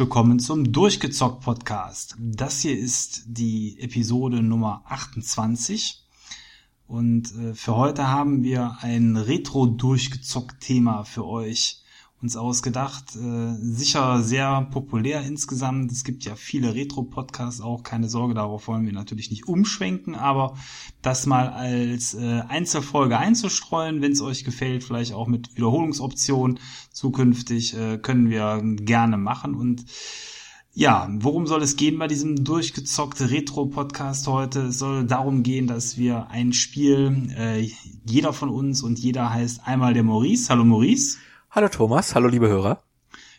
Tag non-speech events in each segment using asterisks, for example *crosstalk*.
willkommen zum Durchgezockt Podcast. Das hier ist die Episode Nummer 28 und äh, für heute haben wir ein Retro-Durchgezockt-Thema für euch uns ausgedacht. Äh, sicher sehr populär insgesamt. Es gibt ja viele Retro-Podcasts auch. Keine Sorge, darauf wollen wir natürlich nicht umschwenken, aber das mal als äh, Einzelfolge einzustreuen, wenn es euch gefällt, vielleicht auch mit Wiederholungsoption zukünftig, äh, können wir gerne machen und ja, worum soll es gehen bei diesem durchgezockte Retro-Podcast heute? Es soll darum gehen, dass wir ein Spiel, äh, jeder von uns und jeder heißt einmal der Maurice. Hallo Maurice. Hallo Thomas, hallo liebe Hörer.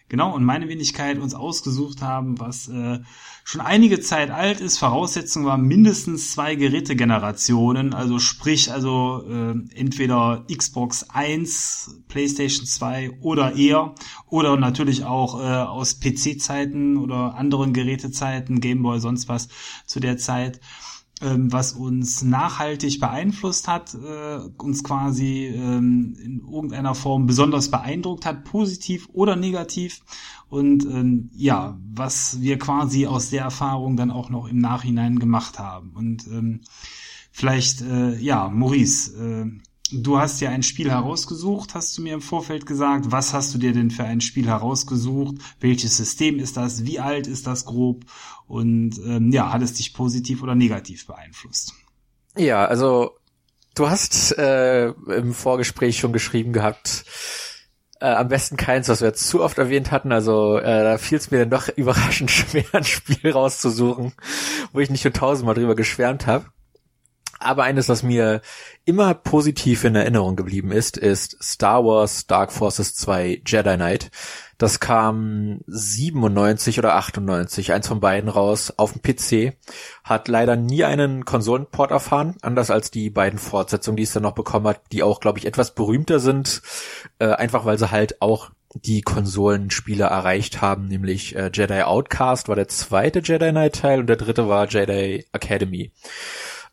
Genau, und meine Wenigkeit uns ausgesucht haben, was äh, schon einige Zeit alt ist. Voraussetzung war mindestens zwei Gerätegenerationen, also sprich also äh, entweder Xbox 1, PlayStation 2 oder eher oder natürlich auch äh, aus PC-Zeiten oder anderen Gerätezeiten, Gameboy, sonst was zu der Zeit ähm, was uns nachhaltig beeinflusst hat, äh, uns quasi ähm, in irgendeiner Form besonders beeindruckt hat, positiv oder negativ. Und ähm, ja, was wir quasi aus der Erfahrung dann auch noch im Nachhinein gemacht haben. Und ähm, vielleicht, äh, ja, Maurice, äh, du hast ja ein Spiel herausgesucht, hast du mir im Vorfeld gesagt. Was hast du dir denn für ein Spiel herausgesucht? Welches System ist das? Wie alt ist das grob? Und ähm, ja, hat es dich positiv oder negativ beeinflusst? Ja, also du hast äh, im Vorgespräch schon geschrieben gehabt, äh, am besten keins, was wir zu oft erwähnt hatten. Also äh, da fiel es mir dann doch *laughs* überraschend schwer, ein Spiel rauszusuchen, wo ich nicht schon tausendmal drüber geschwärmt habe. Aber eines, was mir immer positiv in Erinnerung geblieben ist, ist Star Wars Dark Forces 2 Jedi Knight. Das kam 97 oder 98, eins von beiden raus, auf dem PC. Hat leider nie einen Konsolenport erfahren, anders als die beiden Fortsetzungen, die es dann noch bekommen hat, die auch, glaube ich, etwas berühmter sind, äh, einfach weil sie halt auch die Konsolenspiele erreicht haben, nämlich äh, Jedi Outcast war der zweite Jedi Knight Teil und der dritte war Jedi Academy.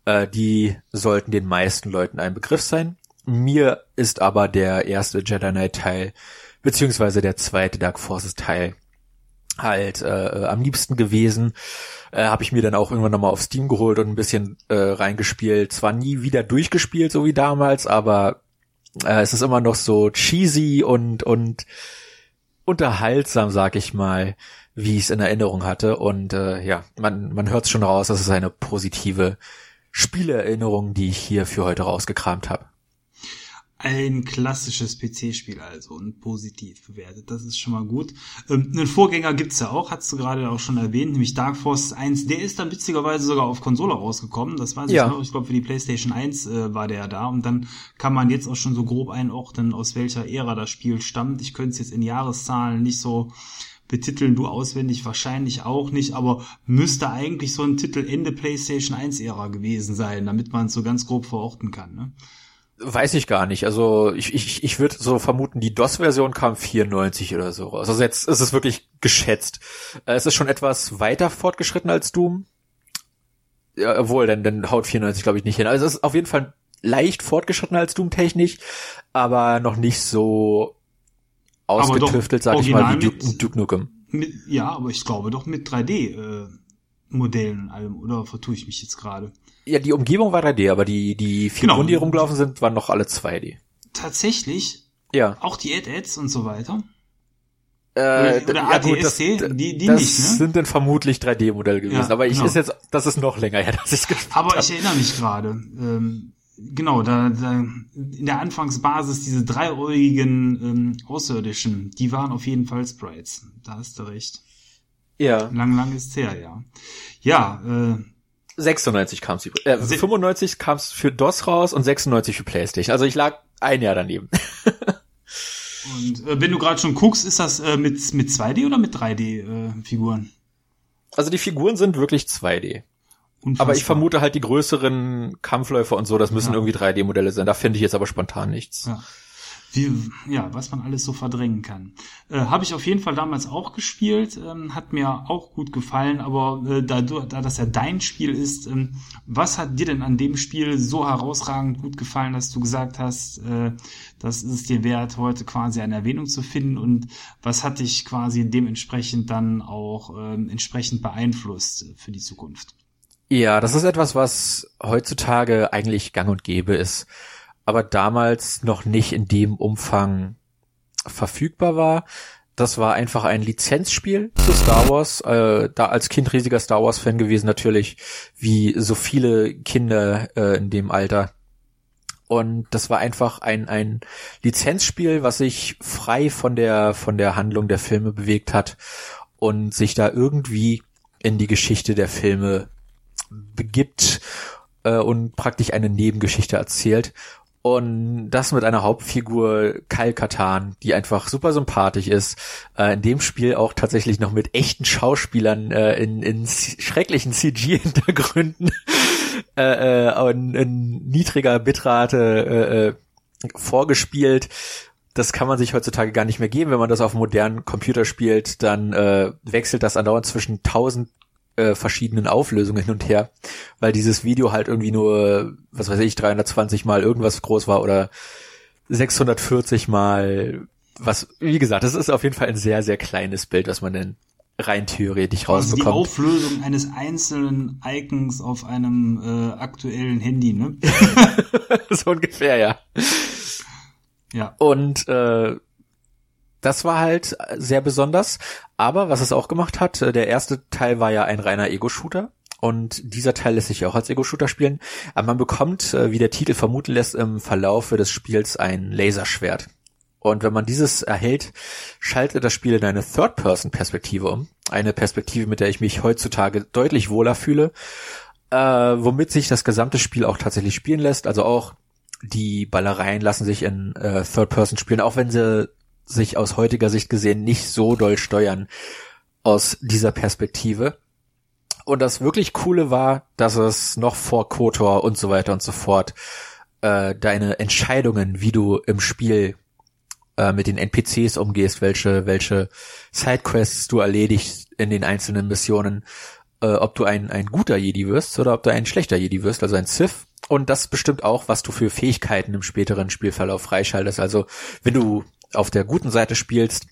Äh, die sollten den meisten Leuten ein Begriff sein. Mir ist aber der erste Jedi Knight Teil beziehungsweise der zweite Dark Forces Teil halt äh, am liebsten gewesen. Äh, Habe ich mir dann auch irgendwann nochmal auf Steam geholt und ein bisschen äh, reingespielt. Zwar nie wieder durchgespielt, so wie damals, aber äh, es ist immer noch so cheesy und und unterhaltsam, sag ich mal, wie ich es in Erinnerung hatte. Und äh, ja, man, man hört schon raus, dass es eine positive Spieleerinnerung, die ich hier für heute rausgekramt habe. Ein klassisches PC-Spiel also und positiv bewertet. Das ist schon mal gut. Ähm, einen Vorgänger gibt's ja auch, hast du gerade auch schon erwähnt, nämlich Dark Forces 1. Der ist dann witzigerweise sogar auf Konsole rausgekommen. Das weiß ja. ich noch. Ich glaube, für die PlayStation 1 äh, war der da. Und dann kann man jetzt auch schon so grob einordnen, aus welcher Ära das Spiel stammt. Ich könnte es jetzt in Jahreszahlen nicht so betiteln, du auswendig wahrscheinlich auch nicht, aber müsste eigentlich so ein Titel Ende PlayStation 1 Ära gewesen sein, damit man es so ganz grob verorten kann. Ne? Weiß ich gar nicht. Also ich, ich, ich würde so vermuten, die DOS-Version kam 94 oder so raus. Also jetzt ist es wirklich geschätzt. Äh, es ist schon etwas weiter fortgeschritten als Doom. Ja, obwohl, denn, dann haut 94 glaube ich nicht hin. Also es ist auf jeden Fall leicht fortgeschritten als Doom technisch, aber noch nicht so ausgetüftelt, sag ich mal, wie Duke, mit, Duke Nukem. Mit, ja, aber ich glaube doch mit 3D-Modellen äh, und allem, oder vertue ich mich jetzt gerade? Ja, die Umgebung war 3D, aber die, die Figuren, genau. die rumgelaufen sind, waren noch alle 2D. Tatsächlich? Ja. Auch die Ad-Ads und so weiter? Äh, oder, ja, gut, das, die, die das nicht, ne? sind dann vermutlich 3D-Modelle gewesen. Ja, aber ich genau. ist jetzt, das ist noch länger her, *laughs* dass ich gespielt Aber hab. ich erinnere mich gerade. Ähm, genau, da, da in der Anfangsbasis diese dreieugigen ähm, Außerirdischen, die waren auf jeden Fall Sprites. Da hast du recht. Ja. Lang, lang ist's her, ja. Ja, äh, 96 kam's äh, 95 kam's für DOS raus und 96 für PlayStation. Also ich lag ein Jahr daneben. *laughs* und äh, wenn du gerade schon guckst, ist das äh, mit mit 2D oder mit 3D äh, Figuren? Also die Figuren sind wirklich 2D. Unfassbar. Aber ich vermute halt die größeren Kampfläufer und so, das müssen ja. irgendwie 3D-Modelle sein. Da finde ich jetzt aber spontan nichts. Ja. wie, ja, was man alles so verdrängen kann. Äh, Habe ich auf jeden Fall damals auch gespielt, ähm, hat mir auch gut gefallen, aber äh, da, du, da das ja dein Spiel ist, ähm, was hat dir denn an dem Spiel so herausragend gut gefallen, dass du gesagt hast, äh, das ist es dir wert, heute quasi eine Erwähnung zu finden und was hat dich quasi dementsprechend dann auch ähm, entsprechend beeinflusst für die Zukunft? Ja, das ist etwas, was heutzutage eigentlich gang und gäbe ist aber damals noch nicht in dem Umfang verfügbar war. Das war einfach ein Lizenzspiel zu Star Wars. Äh, da als Kind riesiger Star Wars Fan gewesen natürlich, wie so viele Kinder äh, in dem Alter. Und das war einfach ein, ein Lizenzspiel, was sich frei von der, von der Handlung der Filme bewegt hat und sich da irgendwie in die Geschichte der Filme begibt äh, und praktisch eine Nebengeschichte erzählt. Und das mit einer Hauptfigur Kyle Katan, die einfach super sympathisch ist. Äh, in dem Spiel auch tatsächlich noch mit echten Schauspielern äh, in, in schrecklichen CG-Hintergründen *laughs* äh, äh, und in niedriger Bitrate äh, äh, vorgespielt. Das kann man sich heutzutage gar nicht mehr geben. Wenn man das auf modernen Computer spielt, dann äh, wechselt das andauernd zwischen 1000 äh, verschiedenen Auflösungen hin und her, weil dieses Video halt irgendwie nur, was weiß ich, 320 mal irgendwas groß war oder 640 mal was, wie gesagt, das ist auf jeden Fall ein sehr, sehr kleines Bild, was man denn rein theoretisch also rausbekommt. Die Auflösung eines einzelnen Icons auf einem äh, aktuellen Handy, ne? *laughs* so ungefähr, ja. Ja. Und äh, das war halt sehr besonders. Aber was es auch gemacht hat, äh, der erste Teil war ja ein reiner Ego-Shooter. Und dieser Teil lässt sich auch als Ego-Shooter spielen. Aber man bekommt, äh, wie der Titel vermuten lässt, im Verlaufe des Spiels ein Laserschwert. Und wenn man dieses erhält, schaltet das Spiel in eine Third-Person-Perspektive um. Eine Perspektive, mit der ich mich heutzutage deutlich wohler fühle. Äh, womit sich das gesamte Spiel auch tatsächlich spielen lässt. Also auch die Ballereien lassen sich in äh, Third Person spielen, auch wenn sie sich aus heutiger Sicht gesehen nicht so doll steuern aus dieser Perspektive. Und das wirklich Coole war, dass es noch vor Kotor und so weiter und so fort äh, deine Entscheidungen, wie du im Spiel äh, mit den NPCs umgehst, welche welche Sidequests du erledigst in den einzelnen Missionen, äh, ob du ein ein guter Jedi wirst oder ob du ein schlechter Jedi wirst, also ein Sith. Und das bestimmt auch, was du für Fähigkeiten im späteren Spielverlauf freischaltest. Also wenn du auf der guten Seite spielst,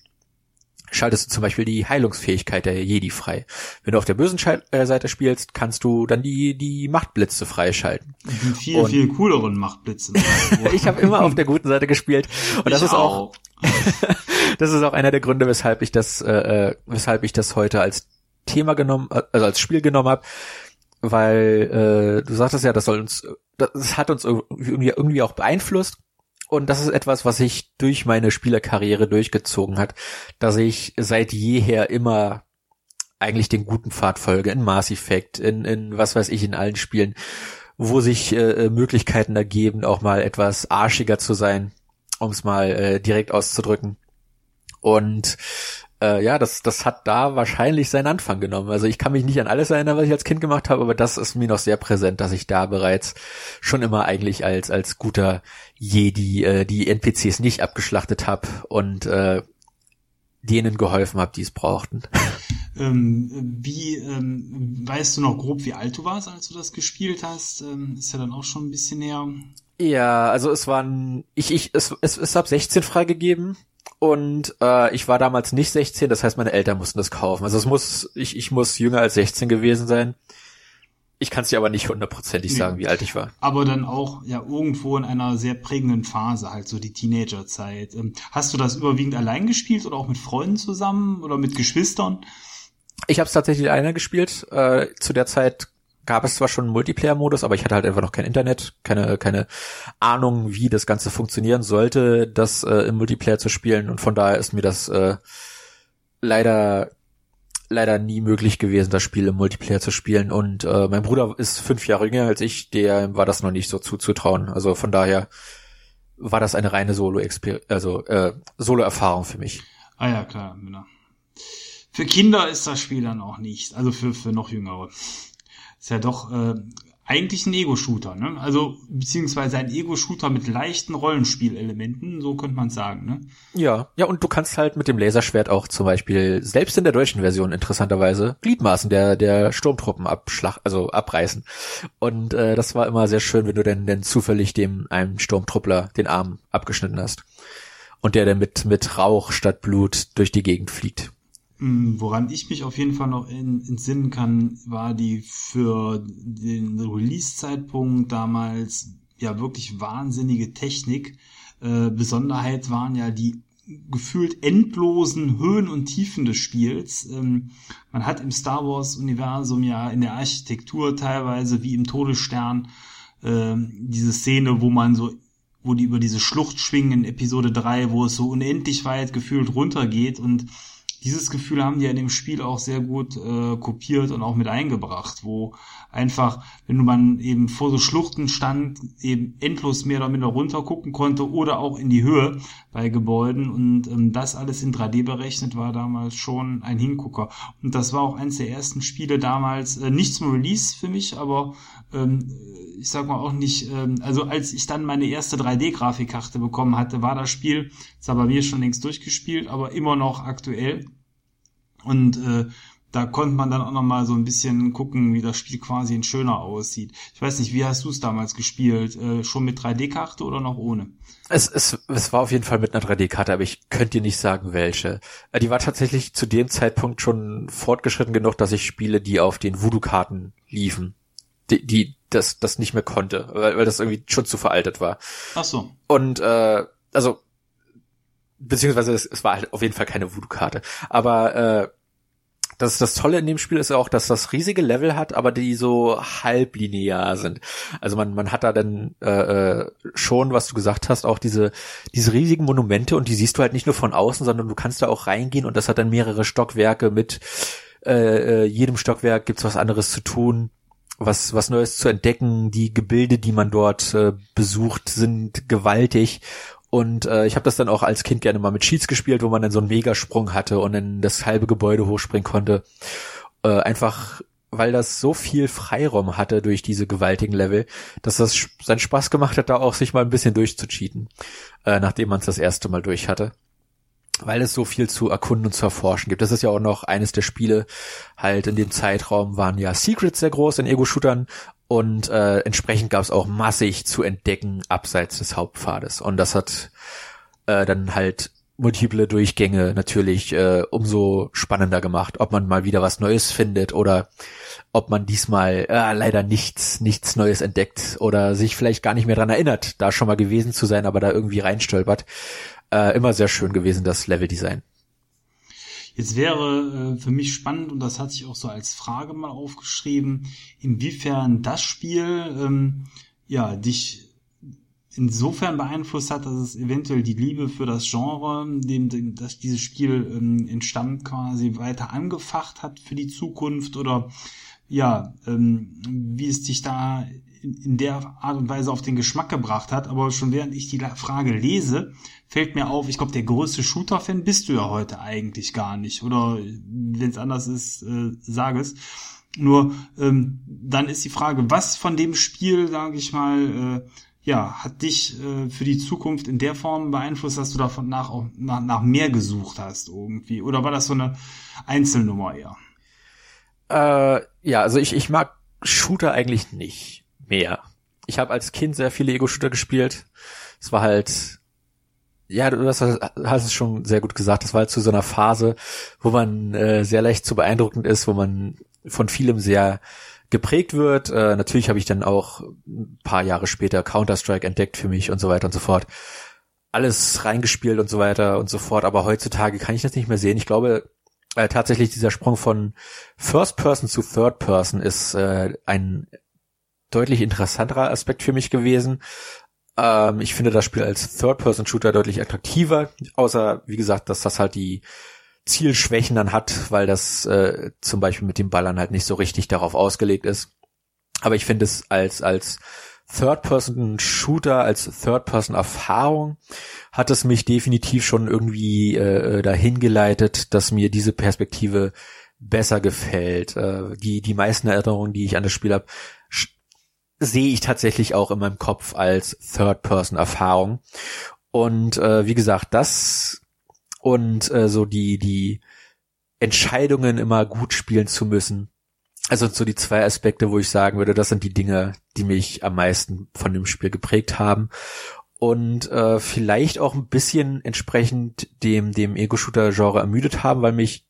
schaltest du zum Beispiel die Heilungsfähigkeit der Jedi frei. Wenn du auf der bösen äh, Seite spielst, kannst du dann die, die Machtblitze freischalten. Die viel, und viel cooleren Machtblitze. *laughs* ich habe immer auf der guten Seite gespielt. Und das ich ist auch, *laughs* das ist auch einer der Gründe, weshalb ich das, äh, äh, weshalb ich das heute als Thema genommen, also als Spiel genommen habe. Weil äh, du sagtest ja, das soll uns, das hat uns irgendwie, irgendwie auch beeinflusst. Und das ist etwas, was sich durch meine Spielerkarriere durchgezogen hat, dass ich seit jeher immer eigentlich den guten Pfad folge, in Mass Effect, in, in was weiß ich, in allen Spielen, wo sich äh, äh Möglichkeiten ergeben, auch mal etwas arschiger zu sein, um es mal äh, direkt auszudrücken. Und äh, ja, das, das hat da wahrscheinlich seinen Anfang genommen. Also ich kann mich nicht an alles erinnern, was ich als Kind gemacht habe, aber das ist mir noch sehr präsent, dass ich da bereits schon immer eigentlich als, als guter Jedi äh, die NPCs nicht abgeschlachtet habe und äh, denen geholfen habe, die es brauchten. *laughs* Ähm, wie ähm, weißt du noch grob, wie alt du warst, als du das gespielt hast? Ähm, ist ja dann auch schon ein bisschen näher. Ja, also es waren ich ich es es ist ab 16 freigegeben und äh, ich war damals nicht 16, das heißt, meine Eltern mussten das kaufen. Also es muss, ich, ich muss jünger als 16 gewesen sein. Ich kann es dir aber nicht hundertprozentig nee. sagen, wie alt ich war. Aber dann auch ja irgendwo in einer sehr prägenden Phase, halt so die Teenagerzeit. Ähm, hast du das überwiegend allein gespielt oder auch mit Freunden zusammen oder mit Geschwistern? Ich habe es tatsächlich alleine gespielt. Äh, zu der Zeit gab es zwar schon einen Multiplayer-Modus, aber ich hatte halt einfach noch kein Internet, keine, keine Ahnung, wie das Ganze funktionieren sollte, das äh, im Multiplayer zu spielen. Und von daher ist mir das äh, leider leider nie möglich gewesen, das Spiel im Multiplayer zu spielen. Und äh, mein Bruder ist fünf Jahre jünger als ich, der war das noch nicht so zuzutrauen. Also von daher war das eine reine Solo also äh, Solo-Erfahrung für mich. Ah ja, klar, genau. Für Kinder ist das Spiel dann auch nicht, also für, für noch jüngere ist ja doch äh, eigentlich ein Ego-Shooter, ne? Also, beziehungsweise ein Ego-Shooter mit leichten Rollenspielelementen, so könnte man sagen, ne? Ja, ja, und du kannst halt mit dem Laserschwert auch zum Beispiel, selbst in der deutschen Version interessanterweise, Gliedmaßen der, der Sturmtruppen abschlag, also abreißen. Und äh, das war immer sehr schön, wenn du denn, denn zufällig dem einem Sturmtruppler den Arm abgeschnitten hast. Und der dann mit, mit Rauch statt Blut durch die Gegend fliegt. Mm, woran ich mich auf jeden Fall noch in, entsinnen kann, war die für den Release-Zeitpunkt damals ja wirklich wahnsinnige Technik. Äh, Besonderheit waren ja die gefühlt endlosen Höhen und Tiefen des Spiels. Ähm, man hat im Star Wars-Universum ja in der Architektur teilweise wie im Todesstern äh, diese Szene, wo man so wo die über diese Schlucht schwingen in Episode 3, wo es so unendlich weit gefühlt runtergeht und dieses Gefühl haben die ja in dem Spiel auch sehr gut äh, kopiert und auch mit eingebracht, wo einfach, wenn man eben vor so Schluchten stand, eben endlos mehr oder minder runter gucken konnte oder auch in die Höhe bei Gebäuden und ähm, das alles in 3D berechnet war damals schon ein Hingucker. Und das war auch eines der ersten Spiele damals, äh, nicht zum Release für mich, aber ähm, ich sag mal auch nicht, ähm, also als ich dann meine erste 3D-Grafikkarte bekommen hatte, war das Spiel, zwar bei mir schon längst durchgespielt, aber immer noch aktuell. Und äh, da konnte man dann auch noch mal so ein bisschen gucken, wie das Spiel quasi in schöner aussieht. Ich weiß nicht, wie hast du es damals gespielt? Äh, schon mit 3D-Karte oder noch ohne? Es, es, es war auf jeden Fall mit einer 3D-Karte, aber ich könnte dir nicht sagen, welche. Äh, die war tatsächlich zu dem Zeitpunkt schon fortgeschritten genug, dass ich Spiele, die auf den Voodoo-Karten liefen, die, die das, das nicht mehr konnte, weil, weil das irgendwie schon zu veraltet war. Ach so. Und äh, also beziehungsweise es, es war halt auf jeden Fall keine Voodoo-Karte. Aber äh, das, das Tolle in dem Spiel ist auch, dass das riesige Level hat, aber die so halblinear sind. Also man, man hat da dann äh, äh, schon, was du gesagt hast, auch diese, diese riesigen Monumente und die siehst du halt nicht nur von außen, sondern du kannst da auch reingehen und das hat dann mehrere Stockwerke mit äh, äh jedem Stockwerk gibt's was anderes zu tun was, was Neues zu entdecken. Die Gebilde, die man dort äh, besucht, sind gewaltig. Und äh, ich habe das dann auch als Kind gerne mal mit Cheats gespielt, wo man dann so einen Megasprung hatte und dann das halbe Gebäude hochspringen konnte. Äh, einfach weil das so viel Freiraum hatte durch diese gewaltigen Level, dass das seinen Spaß gemacht hat, da auch sich mal ein bisschen durchzucheaten, äh, nachdem man es das erste Mal durch hatte weil es so viel zu erkunden und zu erforschen gibt. Das ist ja auch noch eines der Spiele, halt in dem Zeitraum waren ja Secrets sehr groß in Ego-Shootern und äh, entsprechend gab es auch massig zu entdecken abseits des Hauptpfades. Und das hat äh, dann halt multiple Durchgänge natürlich äh, umso spannender gemacht, ob man mal wieder was Neues findet oder ob man diesmal äh, leider nichts, nichts Neues entdeckt oder sich vielleicht gar nicht mehr dran erinnert, da schon mal gewesen zu sein, aber da irgendwie reinstolpert. Äh, immer sehr schön gewesen, das Leveldesign. Jetzt wäre äh, für mich spannend, und das hatte ich auch so als Frage mal aufgeschrieben, inwiefern das Spiel ähm, ja dich insofern beeinflusst hat, dass es eventuell die Liebe für das Genre, dem, dem dass dieses Spiel ähm, entstammt, quasi weiter angefacht hat für die Zukunft oder ja, ähm, wie es dich da in, in der Art und Weise auf den Geschmack gebracht hat. Aber schon während ich die Frage lese, fällt mir auf, ich glaube, der größte Shooter-Fan bist du ja heute eigentlich gar nicht. Oder wenn es anders ist, äh, sage es. Nur ähm, dann ist die Frage, was von dem Spiel, sage ich mal, äh, ja, hat dich äh, für die Zukunft in der Form beeinflusst, dass du davon nach, auch nach, nach mehr gesucht hast irgendwie? Oder war das so eine Einzelnummer eher? Äh, ja, also ich, ich mag Shooter eigentlich nicht mehr. Ich habe als Kind sehr viele Ego-Shooter gespielt. Es war halt ja, du hast, hast es schon sehr gut gesagt. Das war halt zu so einer Phase, wo man äh, sehr leicht zu beeindruckend ist, wo man von vielem sehr geprägt wird. Äh, natürlich habe ich dann auch ein paar Jahre später Counter-Strike entdeckt für mich und so weiter und so fort. Alles reingespielt und so weiter und so fort. Aber heutzutage kann ich das nicht mehr sehen. Ich glaube, äh, tatsächlich dieser Sprung von First Person zu Third Person ist äh, ein deutlich interessanterer Aspekt für mich gewesen. Ähm, ich finde das Spiel als Third-Person-Shooter deutlich attraktiver, außer, wie gesagt, dass das halt die Zielschwächen dann hat, weil das äh, zum Beispiel mit dem Ballern halt nicht so richtig darauf ausgelegt ist. Aber ich finde es als, als Third-Person-Shooter, als Third-Person-Erfahrung hat es mich definitiv schon irgendwie äh, dahin geleitet, dass mir diese Perspektive besser gefällt. Äh, die, die meisten Erinnerungen, die ich an das Spiel habe, sehe ich tatsächlich auch in meinem Kopf als Third-Person-Erfahrung. Und äh, wie gesagt, das und äh, so die die Entscheidungen immer gut spielen zu müssen. Also so die zwei Aspekte, wo ich sagen würde, das sind die Dinge, die mich am meisten von dem Spiel geprägt haben und äh, vielleicht auch ein bisschen entsprechend dem dem Ego-Shooter-Genre ermüdet haben, weil mich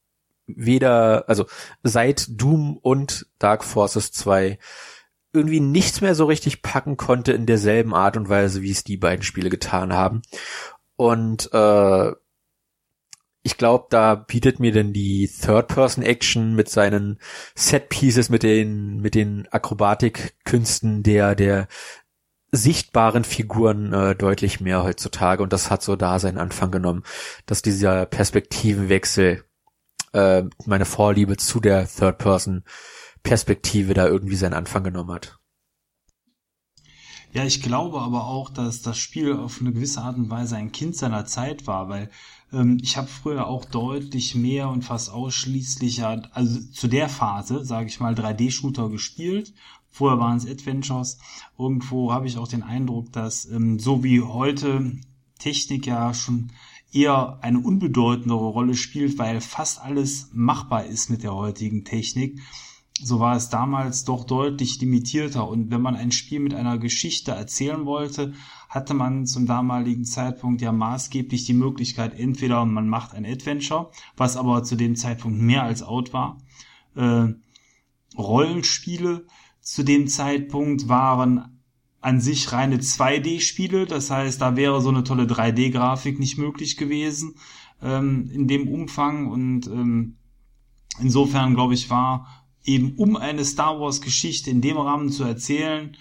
weder, also seit Doom und Dark Forces 2 irgendwie nichts mehr so richtig packen konnte in derselben Art und Weise, wie es die beiden Spiele getan haben. Und äh, ich glaube, da bietet mir denn die Third-Person-Action mit seinen Set-Pieces, mit den, mit den Akrobatikkünsten der, der sichtbaren Figuren äh, deutlich mehr heutzutage. Und das hat so da seinen Anfang genommen, dass dieser Perspektivenwechsel äh, meine Vorliebe zu der Third-Person-Perspektive da irgendwie seinen Anfang genommen hat. Ja, ich glaube aber auch, dass das Spiel auf eine gewisse Art und Weise ein Kind seiner Zeit war, weil ähm, ich habe früher auch deutlich mehr und fast ausschließlich, also zu der Phase, sage ich mal, 3D-Shooter gespielt. Vorher waren es Adventures. Irgendwo habe ich auch den Eindruck, dass ähm, so wie heute Technik ja schon eher eine unbedeutendere Rolle spielt, weil fast alles machbar ist mit der heutigen Technik. So war es damals doch deutlich limitierter. Und wenn man ein Spiel mit einer Geschichte erzählen wollte, hatte man zum damaligen Zeitpunkt ja maßgeblich die Möglichkeit, entweder man macht ein Adventure, was aber zu dem Zeitpunkt mehr als out war. Äh, Rollenspiele zu dem Zeitpunkt waren an sich reine 2D-Spiele. Das heißt, da wäre so eine tolle 3D-Grafik nicht möglich gewesen ähm, in dem Umfang. Und ähm, insofern, glaube ich, war eben um eine Star Wars-Geschichte in dem Rahmen zu erzählen,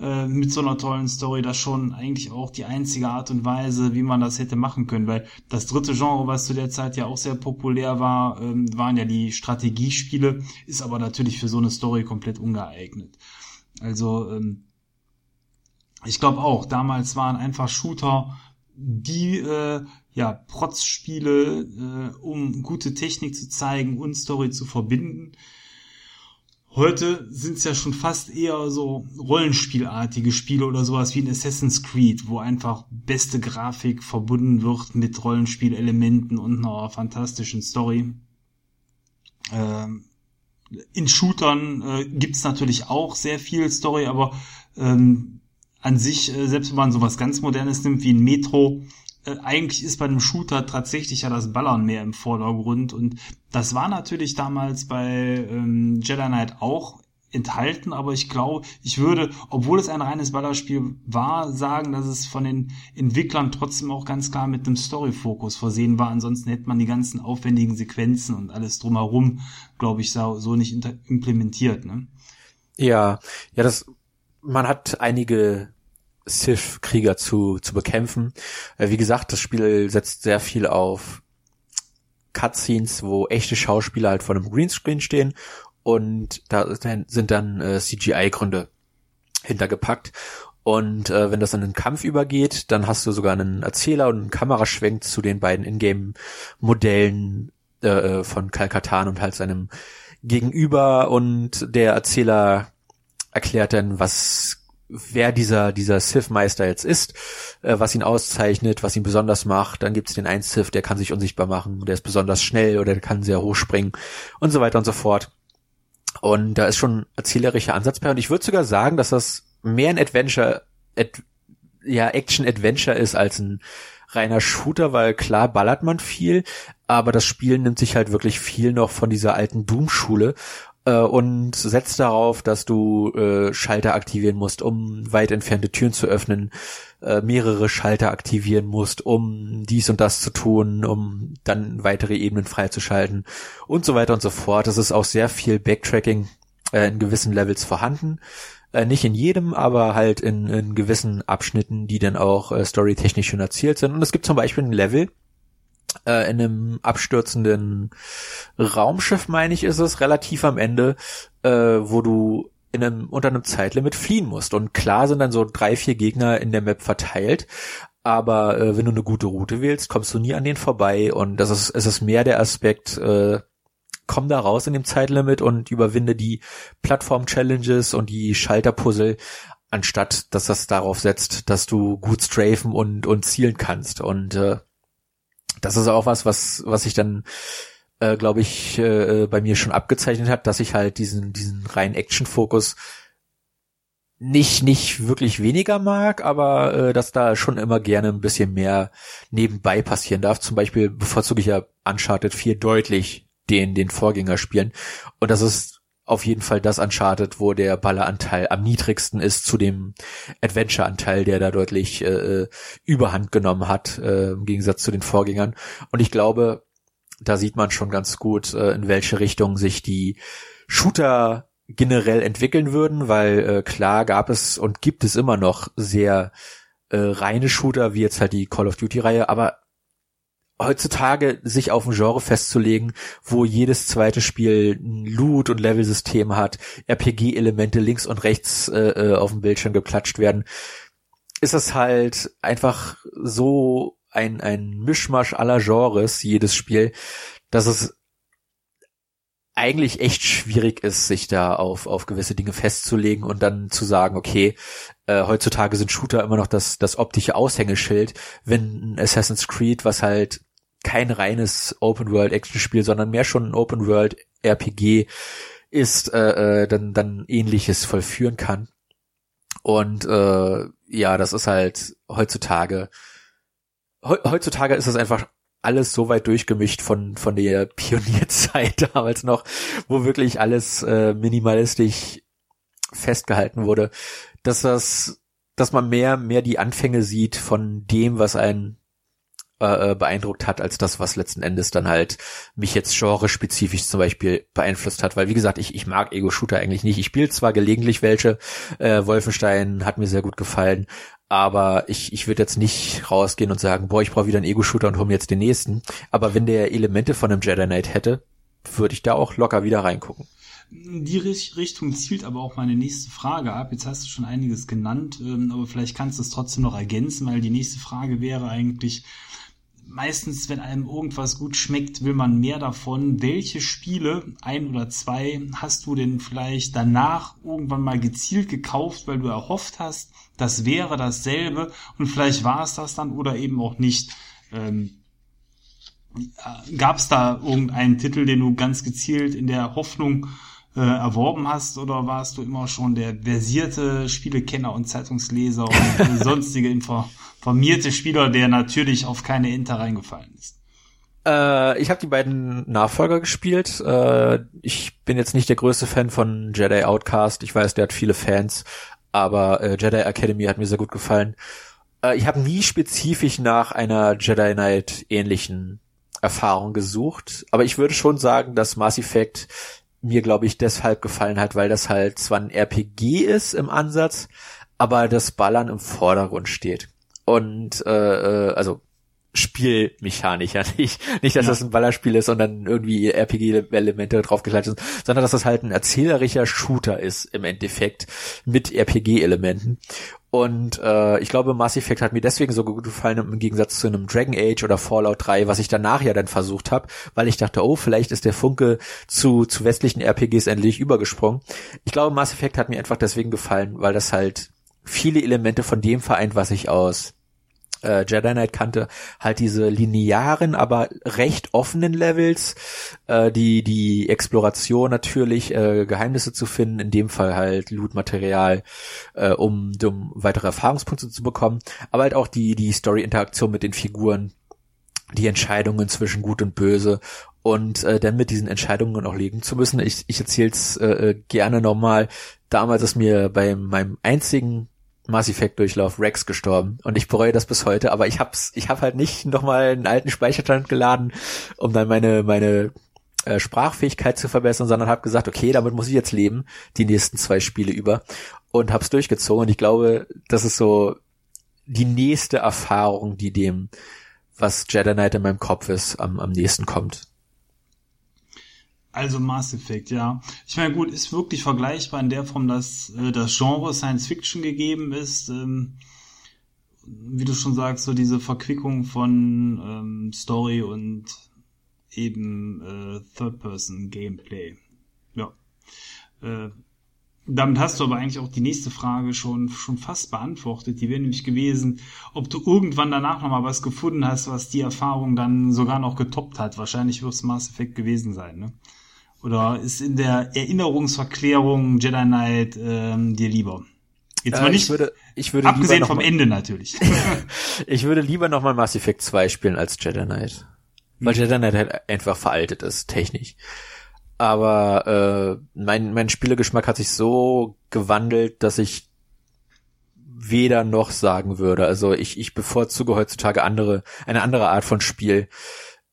äh, mit so einer tollen Story, das schon eigentlich auch die einzige Art und Weise, wie man das hätte machen können. Weil das dritte Genre, was zu der Zeit ja auch sehr populär war, ähm, waren ja die Strategiespiele, ist aber natürlich für so eine Story komplett ungeeignet. Also ähm, ich glaube auch, damals waren einfach Shooter die äh, ja Protzspiele, äh, um gute Technik zu zeigen und Story zu verbinden. Heute sind es ja schon fast eher so Rollenspielartige Spiele oder sowas wie in Assassin's Creed, wo einfach beste Grafik verbunden wird mit Rollenspielelementen und einer fantastischen Story. Ähm, in Shootern äh, gibt's natürlich auch sehr viel Story, aber ähm, an sich, äh, selbst wenn man sowas ganz Modernes nimmt wie ein Metro, äh, eigentlich ist bei einem Shooter tatsächlich ja das Ballern mehr im Vordergrund und das war natürlich damals bei ähm, Jedi Knight auch enthalten, aber ich glaube, ich würde, obwohl es ein reines Ballerspiel war, sagen, dass es von den Entwicklern trotzdem auch ganz klar mit einem Story-Fokus versehen war. Ansonsten hätte man die ganzen aufwendigen Sequenzen und alles drumherum, glaube ich, so, so nicht implementiert. Ne? Ja, ja, das man hat einige Sith-Krieger zu, zu bekämpfen. Äh, wie gesagt, das Spiel setzt sehr viel auf Cutscenes, wo echte Schauspieler halt vor einem Greenscreen stehen und da sind dann äh, CGI-Gründe hintergepackt. Und äh, wenn das in einen Kampf übergeht, dann hast du sogar einen Erzähler und einen Kameraschwenk zu den beiden Ingame-Modellen äh, äh von Kalkatan und halt seinem Gegenüber und der Erzähler erklärt dann, was wer dieser dieser Sith-Meister jetzt ist, äh, was ihn auszeichnet, was ihn besonders macht. Dann gibt es den einen Sith, der kann sich unsichtbar machen, der ist besonders schnell oder der kann sehr hoch springen und so weiter und so fort. Und da ist schon erzählerischer Ansatz bei. Und ich würde sogar sagen, dass das mehr ein Adventure, Ad, ja, Action-Adventure ist als ein reiner Shooter, weil klar ballert man viel, aber das Spiel nimmt sich halt wirklich viel noch von dieser alten Doom-Schule äh, und setzt darauf, dass du äh, Schalter aktivieren musst, um weit entfernte Türen zu öffnen, äh, mehrere Schalter aktivieren musst, um dies und das zu tun, um dann weitere Ebenen freizuschalten und so weiter und so fort. Es ist auch sehr viel Backtracking äh, in gewissen Levels vorhanden. Äh, nicht in jedem, aber halt in, in gewissen Abschnitten, die dann auch äh, storytechnisch schon erzählt sind. Und es gibt zum Beispiel ein Level, äh, in einem abstürzenden Raumschiff, meine ich, ist es, relativ am Ende, äh, wo du in einem, unter einem Zeitlimit fliehen musst. Und klar sind dann so drei, vier Gegner in der Map verteilt, aber äh, wenn du eine gute Route wählst, kommst du nie an denen vorbei und das ist, es ist mehr der Aspekt, äh, komm da raus in dem Zeitlimit und überwinde die Plattform-Challenges und die Schalterpuzzle, anstatt dass das darauf setzt, dass du gut strafen und, und zielen kannst. Und äh, das ist auch was, was, was ich dann äh, glaube ich, äh, bei mir schon abgezeichnet hat, dass ich halt diesen, diesen reinen Action-Fokus nicht, nicht wirklich weniger mag, aber äh, dass da schon immer gerne ein bisschen mehr nebenbei passieren darf. Zum Beispiel bevorzuge ich ja Uncharted 4 deutlich den, den Vorgänger spielen. Und das ist auf jeden Fall das Uncharted, wo der Balleranteil am niedrigsten ist zu dem Adventure-Anteil, der da deutlich äh, Überhand genommen hat, äh, im Gegensatz zu den Vorgängern. Und ich glaube, da sieht man schon ganz gut, äh, in welche Richtung sich die Shooter generell entwickeln würden, weil äh, klar gab es und gibt es immer noch sehr äh, reine Shooter, wie jetzt halt die Call of Duty-Reihe, aber heutzutage sich auf ein Genre festzulegen, wo jedes zweite Spiel ein Loot- und Level-System hat, RPG-Elemente links und rechts äh, äh, auf dem Bildschirm geklatscht werden, ist es halt einfach so ein, ein Mischmasch aller Genres, jedes Spiel, dass es eigentlich echt schwierig ist, sich da auf, auf gewisse Dinge festzulegen und dann zu sagen, okay, äh, heutzutage sind Shooter immer noch das, das optische Aushängeschild, wenn Assassin's Creed, was halt kein reines Open-World-Action-Spiel, sondern mehr schon ein Open-World-RPG ist, äh, äh, dann, dann ähnliches vollführen kann. Und äh, ja, das ist halt heutzutage heutzutage ist es einfach alles so weit durchgemischt von von der Pionierzeit *laughs* damals noch, wo wirklich alles äh, minimalistisch festgehalten wurde, dass das, dass man mehr mehr die Anfänge sieht von dem, was einen äh, äh beeindruckt hat, als das, was letzten Endes dann halt mich jetzt genre-spezifisch zum Beispiel beeinflusst hat. Weil wie gesagt, ich, ich mag Ego-Shooter eigentlich nicht. Ich spiele zwar gelegentlich welche, äh, Wolfenstein hat mir sehr gut gefallen, aber ich, ich würde jetzt nicht rausgehen und sagen, boah, ich brauche wieder einen Ego-Shooter und hol mir jetzt den nächsten. Aber wenn der Elemente von einem Jedi Knight hätte, würde ich da auch locker wieder reingucken. Die Richtung zielt aber auch meine nächste Frage ab. Jetzt hast du schon einiges genannt, ähm, aber vielleicht kannst du es trotzdem noch ergänzen, weil die nächste Frage wäre eigentlich, meistens, wenn einem irgendwas gut schmeckt, will man mehr davon. Welche Spiele, ein oder zwei, hast du denn vielleicht danach irgendwann mal gezielt gekauft, weil du erhofft hast, das wäre dasselbe und vielleicht war es das dann oder eben auch nicht. Ähm, Gab es da irgendeinen Titel, den du ganz gezielt in der Hoffnung äh, erworben hast oder warst du immer schon der versierte Spielekenner und Zeitungsleser und *laughs* sonstige informierte Spieler, der natürlich auf keine Inter reingefallen ist? Äh, ich habe die beiden Nachfolger gespielt. Äh, ich bin jetzt nicht der größte Fan von Jedi Outcast. Ich weiß, der hat viele Fans, aber äh, Jedi Academy hat mir sehr gut gefallen. Äh, ich habe nie spezifisch nach einer Jedi Knight ähnlichen Erfahrung gesucht, aber ich würde schon sagen, dass Mass Effect mir, glaube ich, deshalb gefallen hat, weil das halt zwar ein RPG ist im Ansatz, aber das Ballern im Vordergrund steht. Und äh, äh also Spielmechanik, ja *laughs* nicht, nicht, dass ja. das ein Ballerspiel ist und dann irgendwie RPG-Elemente draufgeklatscht sind, sondern dass das halt ein erzählerischer Shooter ist im Endeffekt mit RPG-Elementen. Und äh, ich glaube, Mass Effect hat mir deswegen so gut gefallen im Gegensatz zu einem Dragon Age oder Fallout 3, was ich danach ja dann versucht habe, weil ich dachte, oh, vielleicht ist der Funke zu, zu westlichen RPGs endlich übergesprungen. Ich glaube, Mass Effect hat mir einfach deswegen gefallen, weil das halt viele Elemente von dem vereint, was ich aus äh, Jedi Knight kannte, halt diese linearen, aber recht offenen Levels, äh, die die Exploration natürlich, äh, Geheimnisse zu finden, in dem Fall halt Loot-Material, äh, um, um weitere Erfahrungspunkte zu bekommen, aber halt auch die die Story-Interaktion mit den Figuren, die Entscheidungen zwischen Gut und Böse und äh, dann mit diesen Entscheidungen auch legen zu müssen. Ich, ich erzähle es äh, äh, gerne nochmal. Damals ist mir bei meinem einzigen Mass Effect Durchlauf Rex gestorben. Und ich bereue das bis heute, aber ich hab's, ich hab halt nicht nochmal einen alten Speicherstand geladen, um dann meine, meine äh, Sprachfähigkeit zu verbessern, sondern habe gesagt, okay, damit muss ich jetzt leben, die nächsten zwei Spiele über. Und hab's durchgezogen. Und ich glaube, das ist so die nächste Erfahrung, die dem, was Jedi Knight in meinem Kopf ist, am, am nächsten kommt. Also Mass Effect, ja. Ich meine, gut, ist wirklich vergleichbar in der Form, dass äh, das Genre Science Fiction gegeben ist. Ähm, wie du schon sagst, so diese Verquickung von ähm, Story und eben äh, Third-Person-Gameplay. Ja. Äh, damit hast du aber eigentlich auch die nächste Frage schon, schon fast beantwortet. Die wäre nämlich gewesen, ob du irgendwann danach nochmal was gefunden hast, was die Erfahrung dann sogar noch getoppt hat. Wahrscheinlich wird es Mass Effect gewesen sein, ne? Oder ist in der Erinnerungsverklärung Jedi Knight ähm, dir lieber? Jetzt mal nicht, ich würde, ich würde abgesehen vom mal, Ende natürlich. *laughs* ich würde lieber nochmal Mass Effect 2 spielen als Jedi Knight. Weil Jedi Knight halt einfach veraltet ist, technisch. Aber äh, mein, mein Spielegeschmack hat sich so gewandelt, dass ich weder noch sagen würde. Also ich, ich bevorzuge heutzutage andere, eine andere Art von Spiel,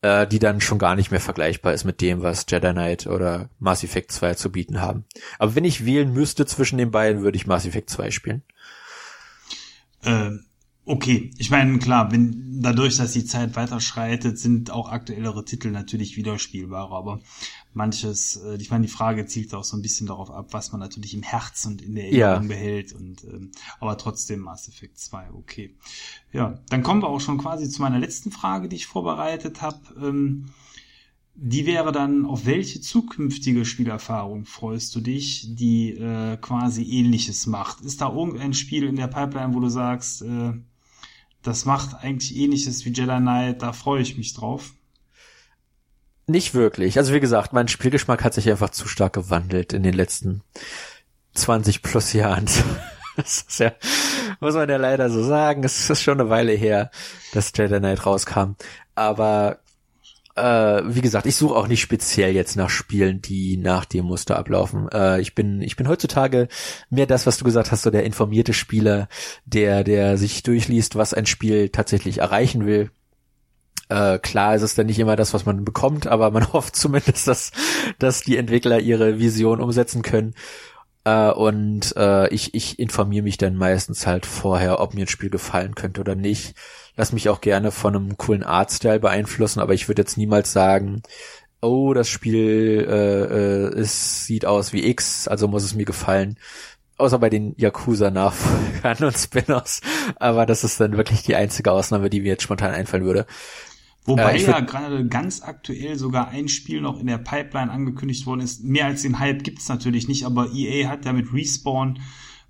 äh, die dann schon gar nicht mehr vergleichbar ist mit dem, was Jedi Knight oder Mass Effect 2 zu bieten haben. Aber wenn ich wählen müsste zwischen den beiden, würde ich Mass Effect 2 spielen. Ähm, okay, ich meine, klar, wenn dadurch, dass die Zeit weiter schreitet, sind auch aktuellere Titel natürlich widerspielbarer, aber manches, äh, ich meine, die Frage zielt auch so ein bisschen darauf ab, was man natürlich im Herz und in der Erinnerung ja. behält und ähm, aber trotzdem Mass Effect 2, okay. Ja, dann kommen wir auch schon quasi zu meiner letzten Frage, die ich vorbereitet habe. Ähm, die wäre dann, auf welche zukünftige Spielerfahrung freust du dich, die äh, quasi ähnliches macht? Ist da irgendein Spiel in der Pipeline, wo du sagst, äh, das macht eigentlich ähnliches wie Jedi Knight, da freue ich mich drauf? Nicht wirklich. Also wie gesagt, mein Spielgeschmack hat sich einfach zu stark gewandelt in den letzten 20 plus Jahren. *laughs* Das ist ja, muss man ja leider so sagen. Es ist schon eine Weile her, dass Jedi Knight rauskam. Aber äh, wie gesagt, ich suche auch nicht speziell jetzt nach Spielen, die nach dem Muster ablaufen. Äh, ich bin, ich bin heutzutage mehr das, was du gesagt hast, so der informierte Spieler, der, der sich durchliest, was ein Spiel tatsächlich erreichen will äh, klar ist es dann nicht immer das, was man bekommt, aber man *laughs* hofft zumindest, dass, dass die Entwickler ihre Vision umsetzen können. Äh, und äh, ich, ich informiere mich dann meistens halt vorher, ob mir ein Spiel gefallen könnte oder nicht. Lass mich auch gerne von einem coolen Artstyle beeinflussen, aber ich würde jetzt niemals sagen, oh, das Spiel äh, äh, es sieht aus wie X, also muss es mir gefallen. Außer bei den Yakuza-Nachfolgern *laughs* und Spin-offs. Aber das ist dann wirklich die einzige Ausnahme, die mir jetzt spontan einfallen würde. Wobei äh, ja gerade ganz aktuell sogar ein Spiel noch in der Pipeline angekündigt worden ist. Mehr als den Hype gibt's natürlich nicht, aber EA hat ja mit Respawn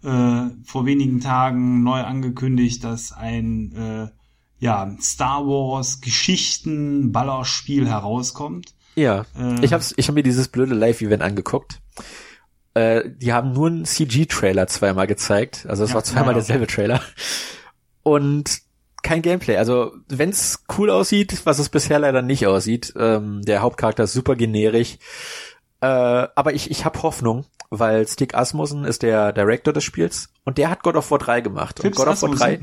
äh, vor wenigen Tagen neu angekündigt, dass ein äh, ja, Star Wars Geschichten Ballerspiel herauskommt. Ja, äh, ich habe ich hab mir dieses blöde Live-Event angeguckt. Äh, die haben nur einen CG-Trailer zweimal gezeigt, also es ja, war zweimal ja, derselbe Trailer. Und kein Gameplay. Also wenn's cool aussieht, was es bisher leider nicht aussieht, ähm, der Hauptcharakter ist super generisch. Äh, aber ich, ich habe Hoffnung, weil Stick Asmussen ist der Director des Spiels und der hat God of War 3 gemacht. und God of War 3.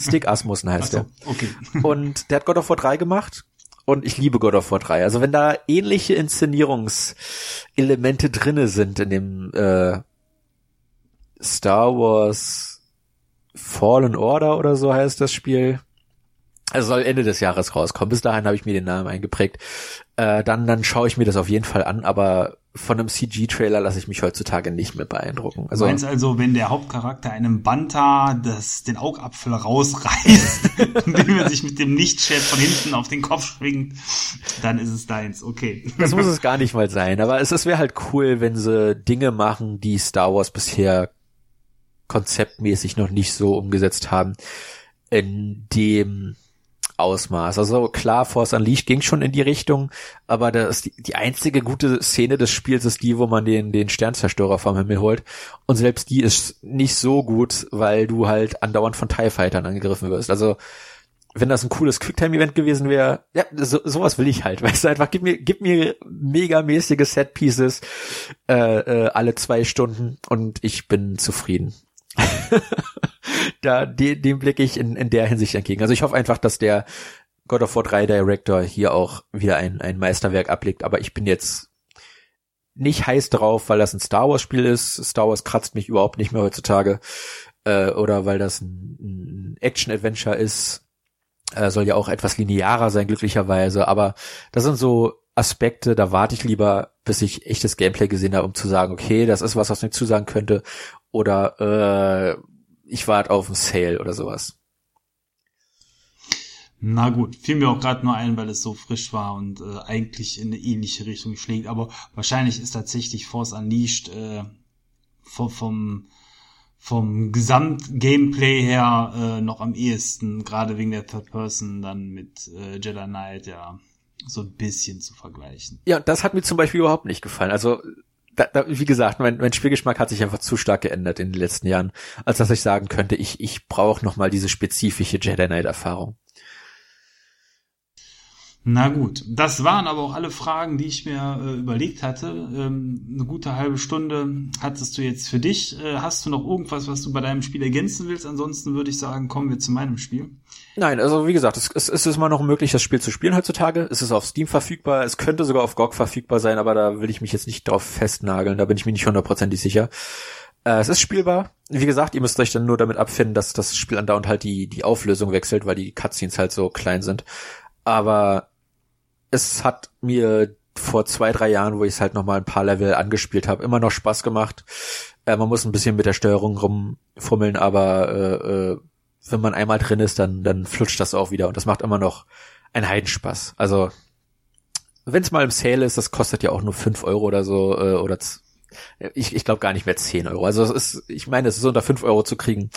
Stick Asmussen heißt so, er. Okay. Und der hat God of War 3 gemacht und ich liebe God of War 3. Also wenn da ähnliche Inszenierungselemente drinne sind in dem äh, Star Wars Fallen Order oder so heißt das Spiel. Also soll Ende des Jahres rauskommen. Bis dahin habe ich mir den Namen eingeprägt. Äh, dann dann schaue ich mir das auf jeden Fall an, aber von einem CG-Trailer lasse ich mich heutzutage nicht mehr beeindrucken. Also, du meinst also, wenn der Hauptcharakter einem Banta das, den Augapfel rausreißt, *laughs* *laughs* indem er sich mit dem Lichtschwert von hinten auf den Kopf schwingt, dann ist es deins, okay. Das muss es *laughs* gar nicht mal sein, aber es, es wäre halt cool, wenn sie Dinge machen, die Star Wars bisher konzeptmäßig noch nicht so umgesetzt haben in dem Ausmaß. Also klar, Force Unleashed ging schon in die Richtung, aber das die, die einzige gute Szene des Spiels ist die, wo man den den Sternzerstörer vom Himmel holt und selbst die ist nicht so gut, weil du halt andauernd von TIE Fightern angegriffen wirst. Also wenn das ein cooles Quicktime-Event gewesen wäre, ja, so, sowas will ich halt. *laughs* Weißt du, einfach gib mir, gib mir megamäßige Set-Pieces äh, äh, alle zwei Stunden und ich bin zufrieden. *laughs* da, de, dem blicke ich in, in der Hinsicht entgegen. Also ich hoffe einfach, dass der God of War 3 Director hier auch wieder ein, ein Meisterwerk ablegt, aber ich bin jetzt nicht heiß drauf, weil das ein Star Wars Spiel ist. Star Wars kratzt mich überhaupt nicht mehr heutzutage. Äh, oder weil das ein, ein Action-Adventure ist. Äh, soll ja auch etwas linearer sein, glücklicherweise. Aber das sind so Aspekte, da warte ich lieber, bis ich echtes Gameplay gesehen habe, um zu sagen, okay, das ist was, was mir zusagen könnte oder äh, ich warte auf einen Sale oder sowas. Na gut, fiel mir auch gerade nur ein, weil es so frisch war und äh, eigentlich in eine ähnliche Richtung schlägt. Aber wahrscheinlich ist tatsächlich Force Unleashed äh, vom, vom, vom Gesamt-Gameplay her äh, noch am ehesten, gerade wegen der Third Person dann mit äh, Jedi Knight, ja, so ein bisschen zu vergleichen. Ja, das hat mir zum Beispiel überhaupt nicht gefallen. Also da, da, wie gesagt, mein, mein Spielgeschmack hat sich einfach zu stark geändert in den letzten Jahren, als dass ich sagen könnte, ich, ich brauche noch mal diese spezifische Jedi Knight Erfahrung. Na gut, das waren aber auch alle Fragen, die ich mir äh, überlegt hatte. Ähm, eine gute halbe Stunde hattest du jetzt für dich. Äh, hast du noch irgendwas, was du bei deinem Spiel ergänzen willst? Ansonsten würde ich sagen, kommen wir zu meinem Spiel. Nein, also wie gesagt, es, es, es ist immer noch möglich, das Spiel zu spielen heutzutage. Es ist auf Steam verfügbar, es könnte sogar auf GOG verfügbar sein, aber da will ich mich jetzt nicht drauf festnageln, da bin ich mir nicht hundertprozentig sicher. Äh, es ist spielbar. Wie gesagt, ihr müsst euch dann nur damit abfinden, dass das Spiel andauernd halt die, die Auflösung wechselt, weil die Cutscenes halt so klein sind. Aber es hat mir vor zwei, drei Jahren, wo ich es halt nochmal ein paar Level angespielt habe, immer noch Spaß gemacht. Äh, man muss ein bisschen mit der Steuerung rumfummeln, aber äh, äh, wenn man einmal drin ist, dann, dann flutscht das auch wieder und das macht immer noch einen Heidenspaß. Also wenn es mal im Sale ist, das kostet ja auch nur fünf Euro oder so, äh, oder ich, ich glaube gar nicht mehr zehn Euro. Also es ist, ich meine, es ist unter fünf Euro zu kriegen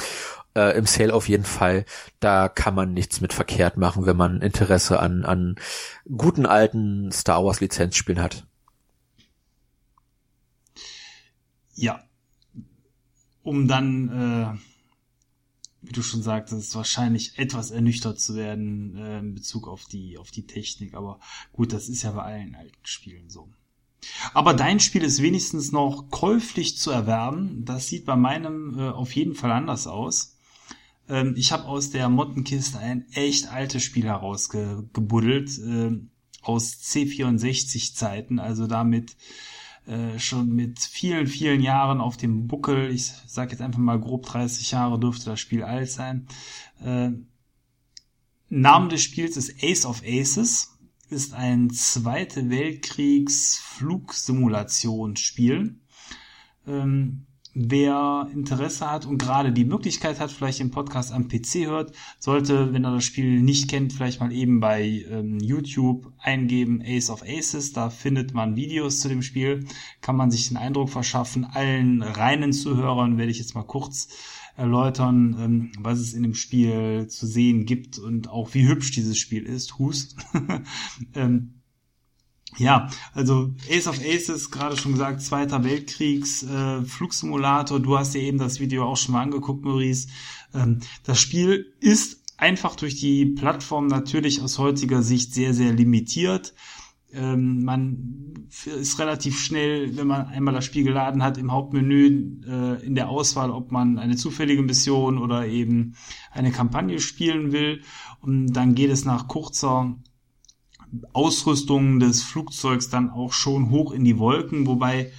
äh, im Sale auf jeden Fall. Da kann man nichts mit verkehrt machen, wenn man Interesse an, an guten alten Star Wars Lizenzspielen hat. Ja. Um dann, äh, wie du schon sagtest, wahrscheinlich etwas ernüchtert zu werden äh, in Bezug auf die, auf die Technik. Aber gut, das ist ja bei allen alten Spielen so. Aber dein Spiel ist wenigstens noch käuflich zu erwerben. Das sieht bei meinem äh, auf jeden Fall anders aus. Ähm, ich habe aus der Mottenkiste ein echt altes Spiel herausgebuddelt, äh, aus C64-Zeiten, also damit äh, schon mit vielen, vielen Jahren auf dem Buckel. Ich sage jetzt einfach mal grob 30 Jahre dürfte das Spiel alt sein. Äh, Name des Spiels ist Ace of Aces, ist ein Zweite Weltkriegs Flugsimulationsspiel. Ähm, Wer Interesse hat und gerade die Möglichkeit hat, vielleicht den Podcast am PC hört, sollte, wenn er das Spiel nicht kennt, vielleicht mal eben bei ähm, YouTube eingeben Ace of Aces. Da findet man Videos zu dem Spiel, kann man sich den Eindruck verschaffen. Allen reinen Zuhörern werde ich jetzt mal kurz erläutern, ähm, was es in dem Spiel zu sehen gibt und auch wie hübsch dieses Spiel ist. Hust. *laughs* ähm, ja, also Ace of Aces, gerade schon gesagt, Zweiter Weltkriegs äh, Flugsimulator. Du hast dir eben das Video auch schon mal angeguckt, Maurice. Ähm, das Spiel ist einfach durch die Plattform natürlich aus heutiger Sicht sehr, sehr limitiert. Ähm, man ist relativ schnell, wenn man einmal das Spiel geladen hat, im Hauptmenü äh, in der Auswahl, ob man eine zufällige Mission oder eben eine Kampagne spielen will. Und dann geht es nach kurzer Ausrüstung des Flugzeugs dann auch schon hoch in die Wolken, wobei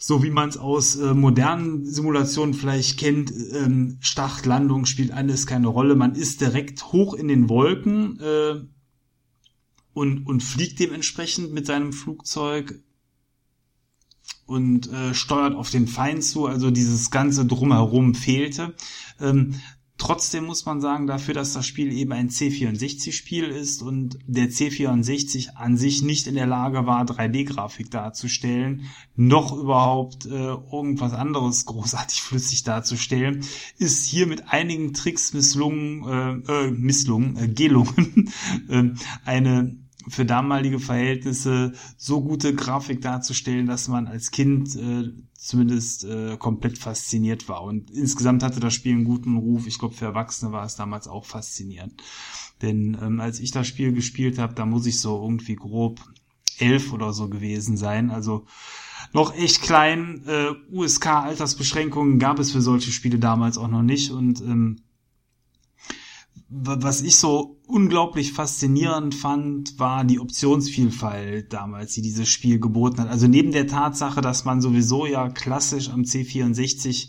so wie man es aus äh, modernen Simulationen vielleicht kennt, ähm, Start, Landung spielt alles keine Rolle. Man ist direkt hoch in den Wolken äh, und, und fliegt dementsprechend mit seinem Flugzeug und äh, steuert auf den Feind zu. Also dieses ganze drumherum fehlte. Ähm, Trotzdem muss man sagen, dafür, dass das Spiel eben ein C64-Spiel ist und der C64 an sich nicht in der Lage war, 3D-Grafik darzustellen, noch überhaupt äh, irgendwas anderes großartig *laughs* flüssig darzustellen, ist hier mit einigen Tricks misslungen, äh, äh misslungen, äh, gelungen, *laughs* äh, eine für damalige Verhältnisse so gute Grafik darzustellen, dass man als Kind äh, zumindest äh, komplett fasziniert war. Und insgesamt hatte das Spiel einen guten Ruf. Ich glaube, für Erwachsene war es damals auch faszinierend. Denn ähm, als ich das Spiel gespielt habe, da muss ich so irgendwie grob elf oder so gewesen sein. Also noch echt klein. Äh, USK-Altersbeschränkungen gab es für solche Spiele damals auch noch nicht. Und ähm, was ich so unglaublich faszinierend fand, war die Optionsvielfalt damals, die dieses Spiel geboten hat. Also neben der Tatsache, dass man sowieso ja klassisch am C64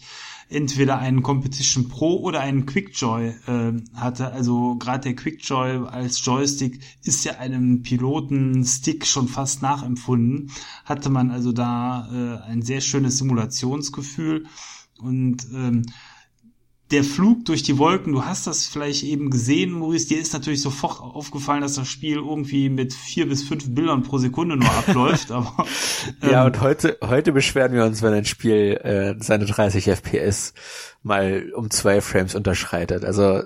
entweder einen Competition Pro oder einen Quickjoy äh, hatte. Also gerade der Quickjoy als Joystick ist ja einem Pilotenstick schon fast nachempfunden. Hatte man also da äh, ein sehr schönes Simulationsgefühl und ähm, der Flug durch die Wolken, du hast das vielleicht eben gesehen, Maurice, dir ist natürlich sofort aufgefallen, dass das Spiel irgendwie mit vier bis fünf Bildern pro Sekunde nur abläuft, *laughs* aber ähm, ja und heute heute beschweren wir uns, wenn ein Spiel äh, seine 30 FPS mal um zwei Frames unterschreitet. Also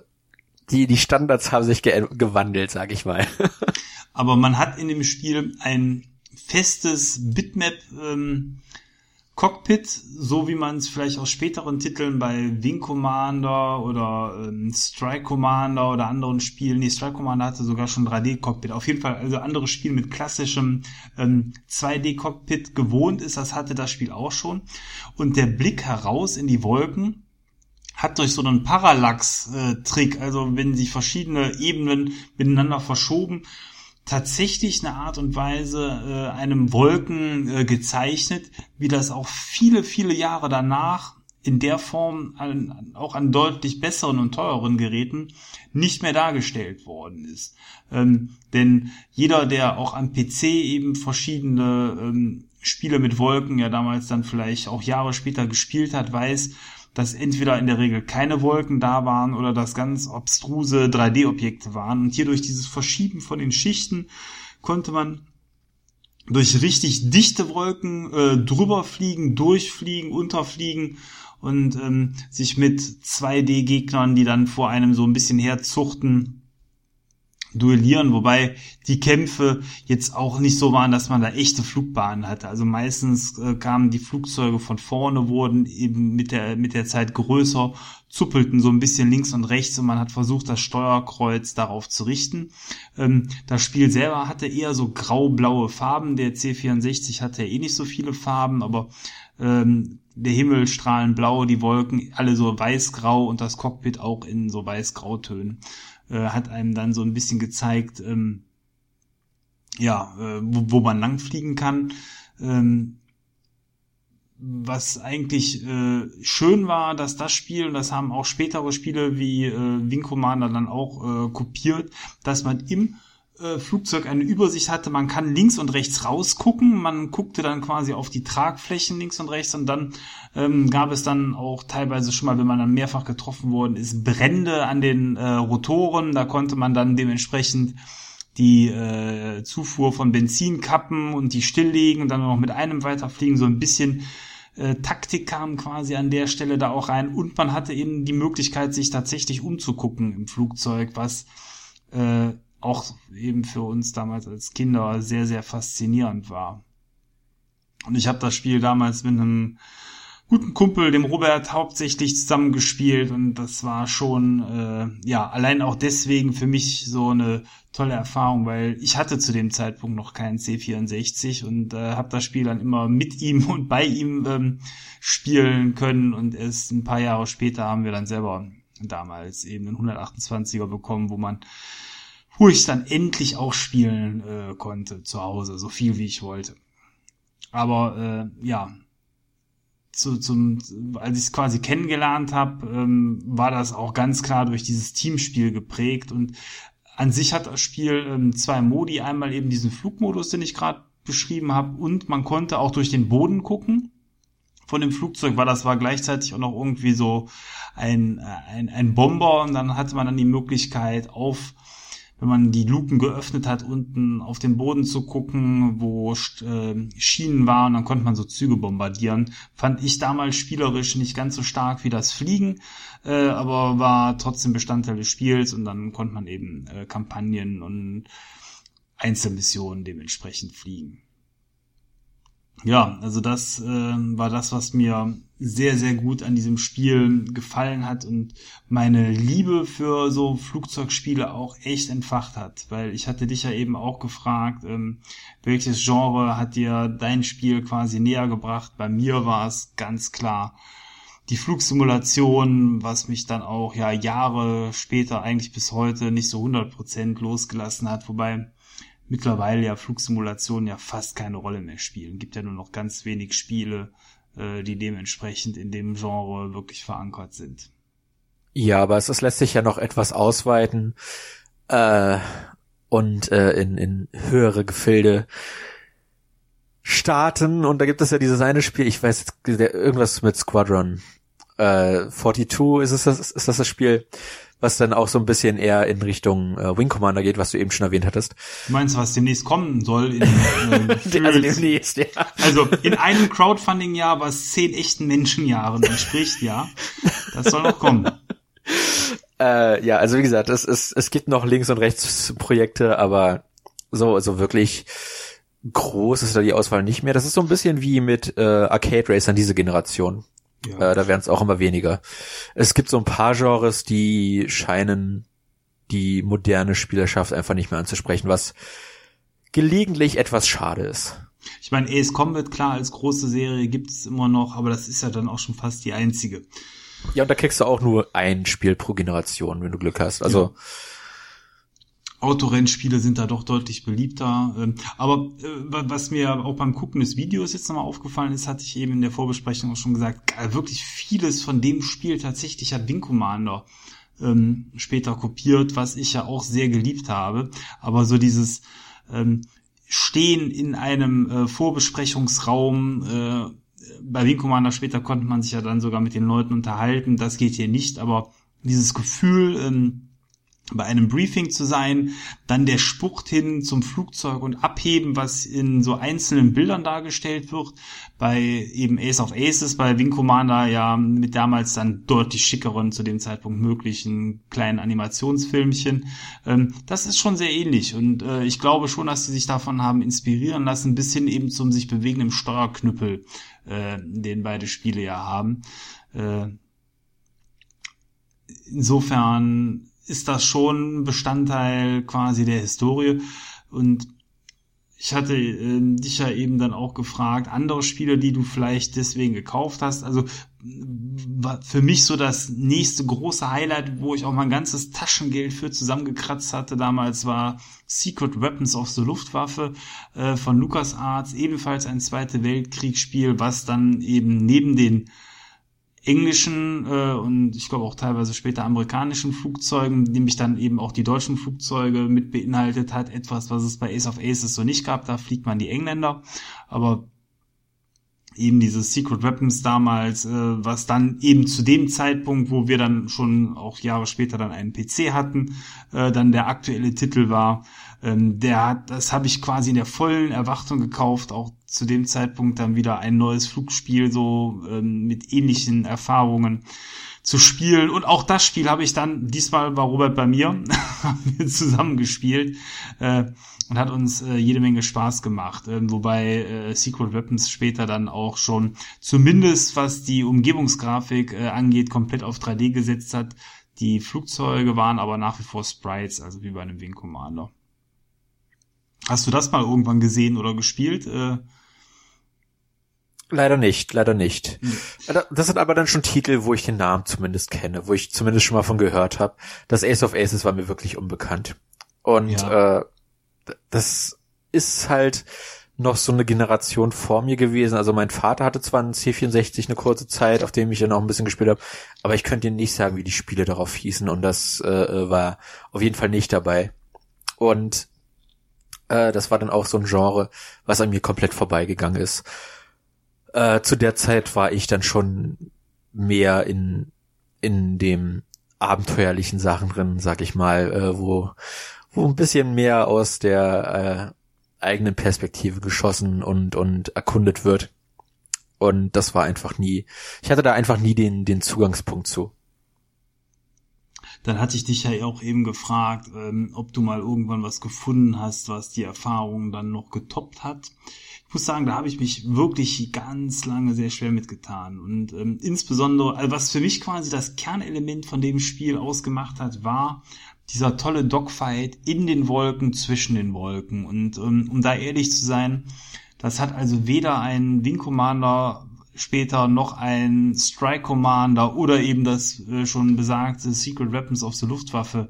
die die Standards haben sich ge gewandelt, sag ich mal. *laughs* aber man hat in dem Spiel ein festes Bitmap ähm, Cockpit, so wie man es vielleicht aus späteren Titeln bei Wing Commander oder ähm, Strike Commander oder anderen Spielen, nee, Strike Commander hatte sogar schon 3D-Cockpit, auf jeden Fall also andere Spiele mit klassischem ähm, 2D-Cockpit gewohnt ist, das hatte das Spiel auch schon. Und der Blick heraus in die Wolken hat durch so einen Parallax-Trick, also wenn sich verschiedene Ebenen miteinander verschoben, tatsächlich eine Art und Weise äh, einem Wolken äh, gezeichnet, wie das auch viele, viele Jahre danach in der Form an, auch an deutlich besseren und teureren Geräten nicht mehr dargestellt worden ist. Ähm, denn jeder, der auch am PC eben verschiedene ähm, Spiele mit Wolken ja damals dann vielleicht auch Jahre später gespielt hat, weiß, dass entweder in der Regel keine Wolken da waren oder dass ganz obstruse 3D-Objekte waren. Und hier durch dieses Verschieben von den Schichten konnte man durch richtig dichte Wolken äh, drüber fliegen, durchfliegen, unterfliegen und ähm, sich mit 2D-Gegnern, die dann vor einem so ein bisschen herzuchten, duellieren, wobei die Kämpfe jetzt auch nicht so waren, dass man da echte Flugbahnen hatte. Also meistens äh, kamen die Flugzeuge von vorne, wurden eben mit der, mit der Zeit größer, zuppelten so ein bisschen links und rechts und man hat versucht, das Steuerkreuz darauf zu richten. Ähm, das Spiel selber hatte eher so grau-blaue Farben. Der C64 hatte ja eh nicht so viele Farben, aber ähm, der Himmel strahlend blau, die Wolken alle so weiß-grau und das Cockpit auch in so weiß-grautönen äh, hat einem dann so ein bisschen gezeigt, ähm, ja, äh, wo, wo man langfliegen kann. Ähm, was eigentlich äh, schön war, dass das Spiel, und das haben auch spätere Spiele wie äh, Wing Commander dann auch äh, kopiert, dass man im Flugzeug eine Übersicht hatte. Man kann links und rechts rausgucken. Man guckte dann quasi auf die Tragflächen links und rechts und dann ähm, gab es dann auch teilweise schon mal, wenn man dann mehrfach getroffen worden ist, Brände an den äh, Rotoren. Da konnte man dann dementsprechend die äh, Zufuhr von Benzin kappen und die stilllegen und dann noch mit einem weiterfliegen. So ein bisschen äh, Taktik kam quasi an der Stelle da auch rein und man hatte eben die Möglichkeit, sich tatsächlich umzugucken im Flugzeug, was äh, auch eben für uns damals als Kinder sehr, sehr faszinierend war. Und ich habe das Spiel damals mit einem guten Kumpel, dem Robert, hauptsächlich zusammengespielt und das war schon, äh, ja, allein auch deswegen für mich so eine tolle Erfahrung, weil ich hatte zu dem Zeitpunkt noch keinen C64 und äh, habe das Spiel dann immer mit ihm *laughs* und bei ihm ähm, spielen können und erst ein paar Jahre später haben wir dann selber damals eben einen 128er bekommen, wo man wo ich dann endlich auch spielen äh, konnte zu Hause, so viel wie ich wollte. Aber äh, ja, zu, zum, als ich es quasi kennengelernt habe, ähm, war das auch ganz klar durch dieses Teamspiel geprägt. Und an sich hat das Spiel ähm, zwei Modi. Einmal eben diesen Flugmodus, den ich gerade beschrieben habe, und man konnte auch durch den Boden gucken von dem Flugzeug, weil das war gleichzeitig auch noch irgendwie so ein, äh, ein, ein Bomber und dann hatte man dann die Möglichkeit auf wenn man die Luken geöffnet hat, unten auf den Boden zu gucken, wo äh, Schienen waren, dann konnte man so Züge bombardieren. Fand ich damals spielerisch nicht ganz so stark wie das Fliegen, äh, aber war trotzdem Bestandteil des Spiels und dann konnte man eben äh, Kampagnen und Einzelmissionen dementsprechend fliegen. Ja, also das äh, war das, was mir sehr, sehr gut an diesem Spiel gefallen hat und meine Liebe für so Flugzeugspiele auch echt entfacht hat. Weil ich hatte dich ja eben auch gefragt, ähm, welches Genre hat dir dein Spiel quasi näher gebracht? Bei mir war es ganz klar die Flugsimulation, was mich dann auch ja Jahre später eigentlich bis heute nicht so 100% losgelassen hat. Wobei mittlerweile ja Flugsimulationen ja fast keine Rolle mehr spielen. Gibt ja nur noch ganz wenig Spiele, äh, die dementsprechend in dem Genre wirklich verankert sind. Ja, aber es, lässt sich ja noch etwas ausweiten äh, und äh, in, in höhere Gefilde starten. Und da gibt es ja dieses eine Spiel, ich weiß jetzt irgendwas mit Squadron Äh, 42 ist es das, ist das das Spiel, was dann auch so ein bisschen eher in Richtung äh, Wing Commander geht, was du eben schon erwähnt hattest. Du meinst, was demnächst kommen soll? In, *laughs* äh, also demnächst, ja. Also in einem Crowdfunding-Jahr, was zehn echten Menschenjahren entspricht, ja. Das soll noch kommen. *laughs* Äh, ja, also wie gesagt, es, es, es gibt noch links und rechts Projekte, aber so, so wirklich groß ist da die Auswahl nicht mehr. Das ist so ein bisschen wie mit äh, Arcade Racern diese Generation. Ja. Äh, da werden es auch immer weniger. Es gibt so ein paar Genres, die scheinen die moderne Spielerschaft einfach nicht mehr anzusprechen, was gelegentlich etwas schade ist. Ich meine, Ace Combat, klar, als große Serie gibt's immer noch, aber das ist ja dann auch schon fast die einzige. Ja, und da kriegst du auch nur ein Spiel pro Generation, wenn du Glück hast. Also ja. Autorennspiele sind da doch deutlich beliebter. Ähm, aber äh, was mir auch beim Gucken des Videos jetzt nochmal aufgefallen ist, hatte ich eben in der Vorbesprechung auch schon gesagt, wirklich vieles von dem Spiel tatsächlich hat Wing Commander ähm, später kopiert, was ich ja auch sehr geliebt habe. Aber so dieses ähm, Stehen in einem äh, Vorbesprechungsraum, äh, bei Wing Commander später konnte man sich ja dann sogar mit den Leuten unterhalten, das geht hier nicht, aber dieses Gefühl, ähm, bei einem Briefing zu sein, dann der Spucht hin zum Flugzeug und Abheben, was in so einzelnen Bildern dargestellt wird, bei eben Ace of Aces, bei Wing Commander ja mit damals dann deutlich schickeren, zu dem Zeitpunkt möglichen kleinen Animationsfilmchen. Ähm, das ist schon sehr ähnlich und äh, ich glaube schon, dass sie sich davon haben inspirieren lassen, bis hin eben zum sich bewegenden Steuerknüppel, äh, den beide Spiele ja haben. Äh, insofern ist das schon Bestandteil quasi der Historie. Und ich hatte äh, dich ja eben dann auch gefragt, andere Spiele, die du vielleicht deswegen gekauft hast. Also für mich so das nächste große Highlight, wo ich auch mein ganzes Taschengeld für zusammengekratzt hatte damals, war Secret Weapons of the Luftwaffe äh, von LucasArts, ebenfalls ein Zweite Weltkriegsspiel, was dann eben neben den englischen äh, und ich glaube auch teilweise später amerikanischen Flugzeugen, nämlich dann eben auch die deutschen Flugzeuge mit beinhaltet hat, etwas, was es bei Ace of Aces so nicht gab, da fliegt man die Engländer, aber eben dieses Secret Weapons damals, äh, was dann eben zu dem Zeitpunkt, wo wir dann schon auch Jahre später dann einen PC hatten, äh, dann der aktuelle Titel war. Ähm, der hat, das habe ich quasi in der vollen Erwartung gekauft, auch zu dem Zeitpunkt dann wieder ein neues Flugspiel so ähm, mit ähnlichen Erfahrungen zu spielen. Und auch das Spiel habe ich dann, diesmal war Robert bei mir, *laughs* haben wir zusammengespielt äh, und hat uns äh, jede Menge Spaß gemacht. Ähm, wobei äh, Secret Weapons später dann auch schon, zumindest was die Umgebungsgrafik äh, angeht, komplett auf 3D gesetzt hat. Die Flugzeuge waren aber nach wie vor Sprites, also wie bei einem Wing Commander. Hast du das mal irgendwann gesehen oder gespielt? Äh, Leider nicht, leider nicht. Mhm. Das sind aber dann schon Titel, wo ich den Namen zumindest kenne, wo ich zumindest schon mal von gehört habe. Das Ace of Aces war mir wirklich unbekannt. Und ja. äh, das ist halt noch so eine Generation vor mir gewesen. Also mein Vater hatte zwar einen C64 eine kurze Zeit, auf dem ich dann auch ein bisschen gespielt habe, aber ich könnte Ihnen nicht sagen, wie die Spiele darauf hießen und das äh, war auf jeden Fall nicht dabei. Und äh, das war dann auch so ein Genre, was an mir komplett vorbeigegangen ist. Äh, zu der Zeit war ich dann schon mehr in, in dem abenteuerlichen Sachen drin, sag ich mal, äh, wo, wo ein bisschen mehr aus der äh, eigenen Perspektive geschossen und, und erkundet wird. Und das war einfach nie, ich hatte da einfach nie den, den Zugangspunkt zu. Dann hatte ich dich ja auch eben gefragt, ähm, ob du mal irgendwann was gefunden hast, was die Erfahrung dann noch getoppt hat muss sagen, da habe ich mich wirklich ganz lange sehr schwer mitgetan. Und ähm, insbesondere, also was für mich quasi das Kernelement von dem Spiel ausgemacht hat, war dieser tolle Dogfight in den Wolken, zwischen den Wolken. Und ähm, um da ehrlich zu sein, das hat also weder ein Wing Commander später noch ein Strike Commander oder eben das äh, schon besagte Secret Weapons of the Luftwaffe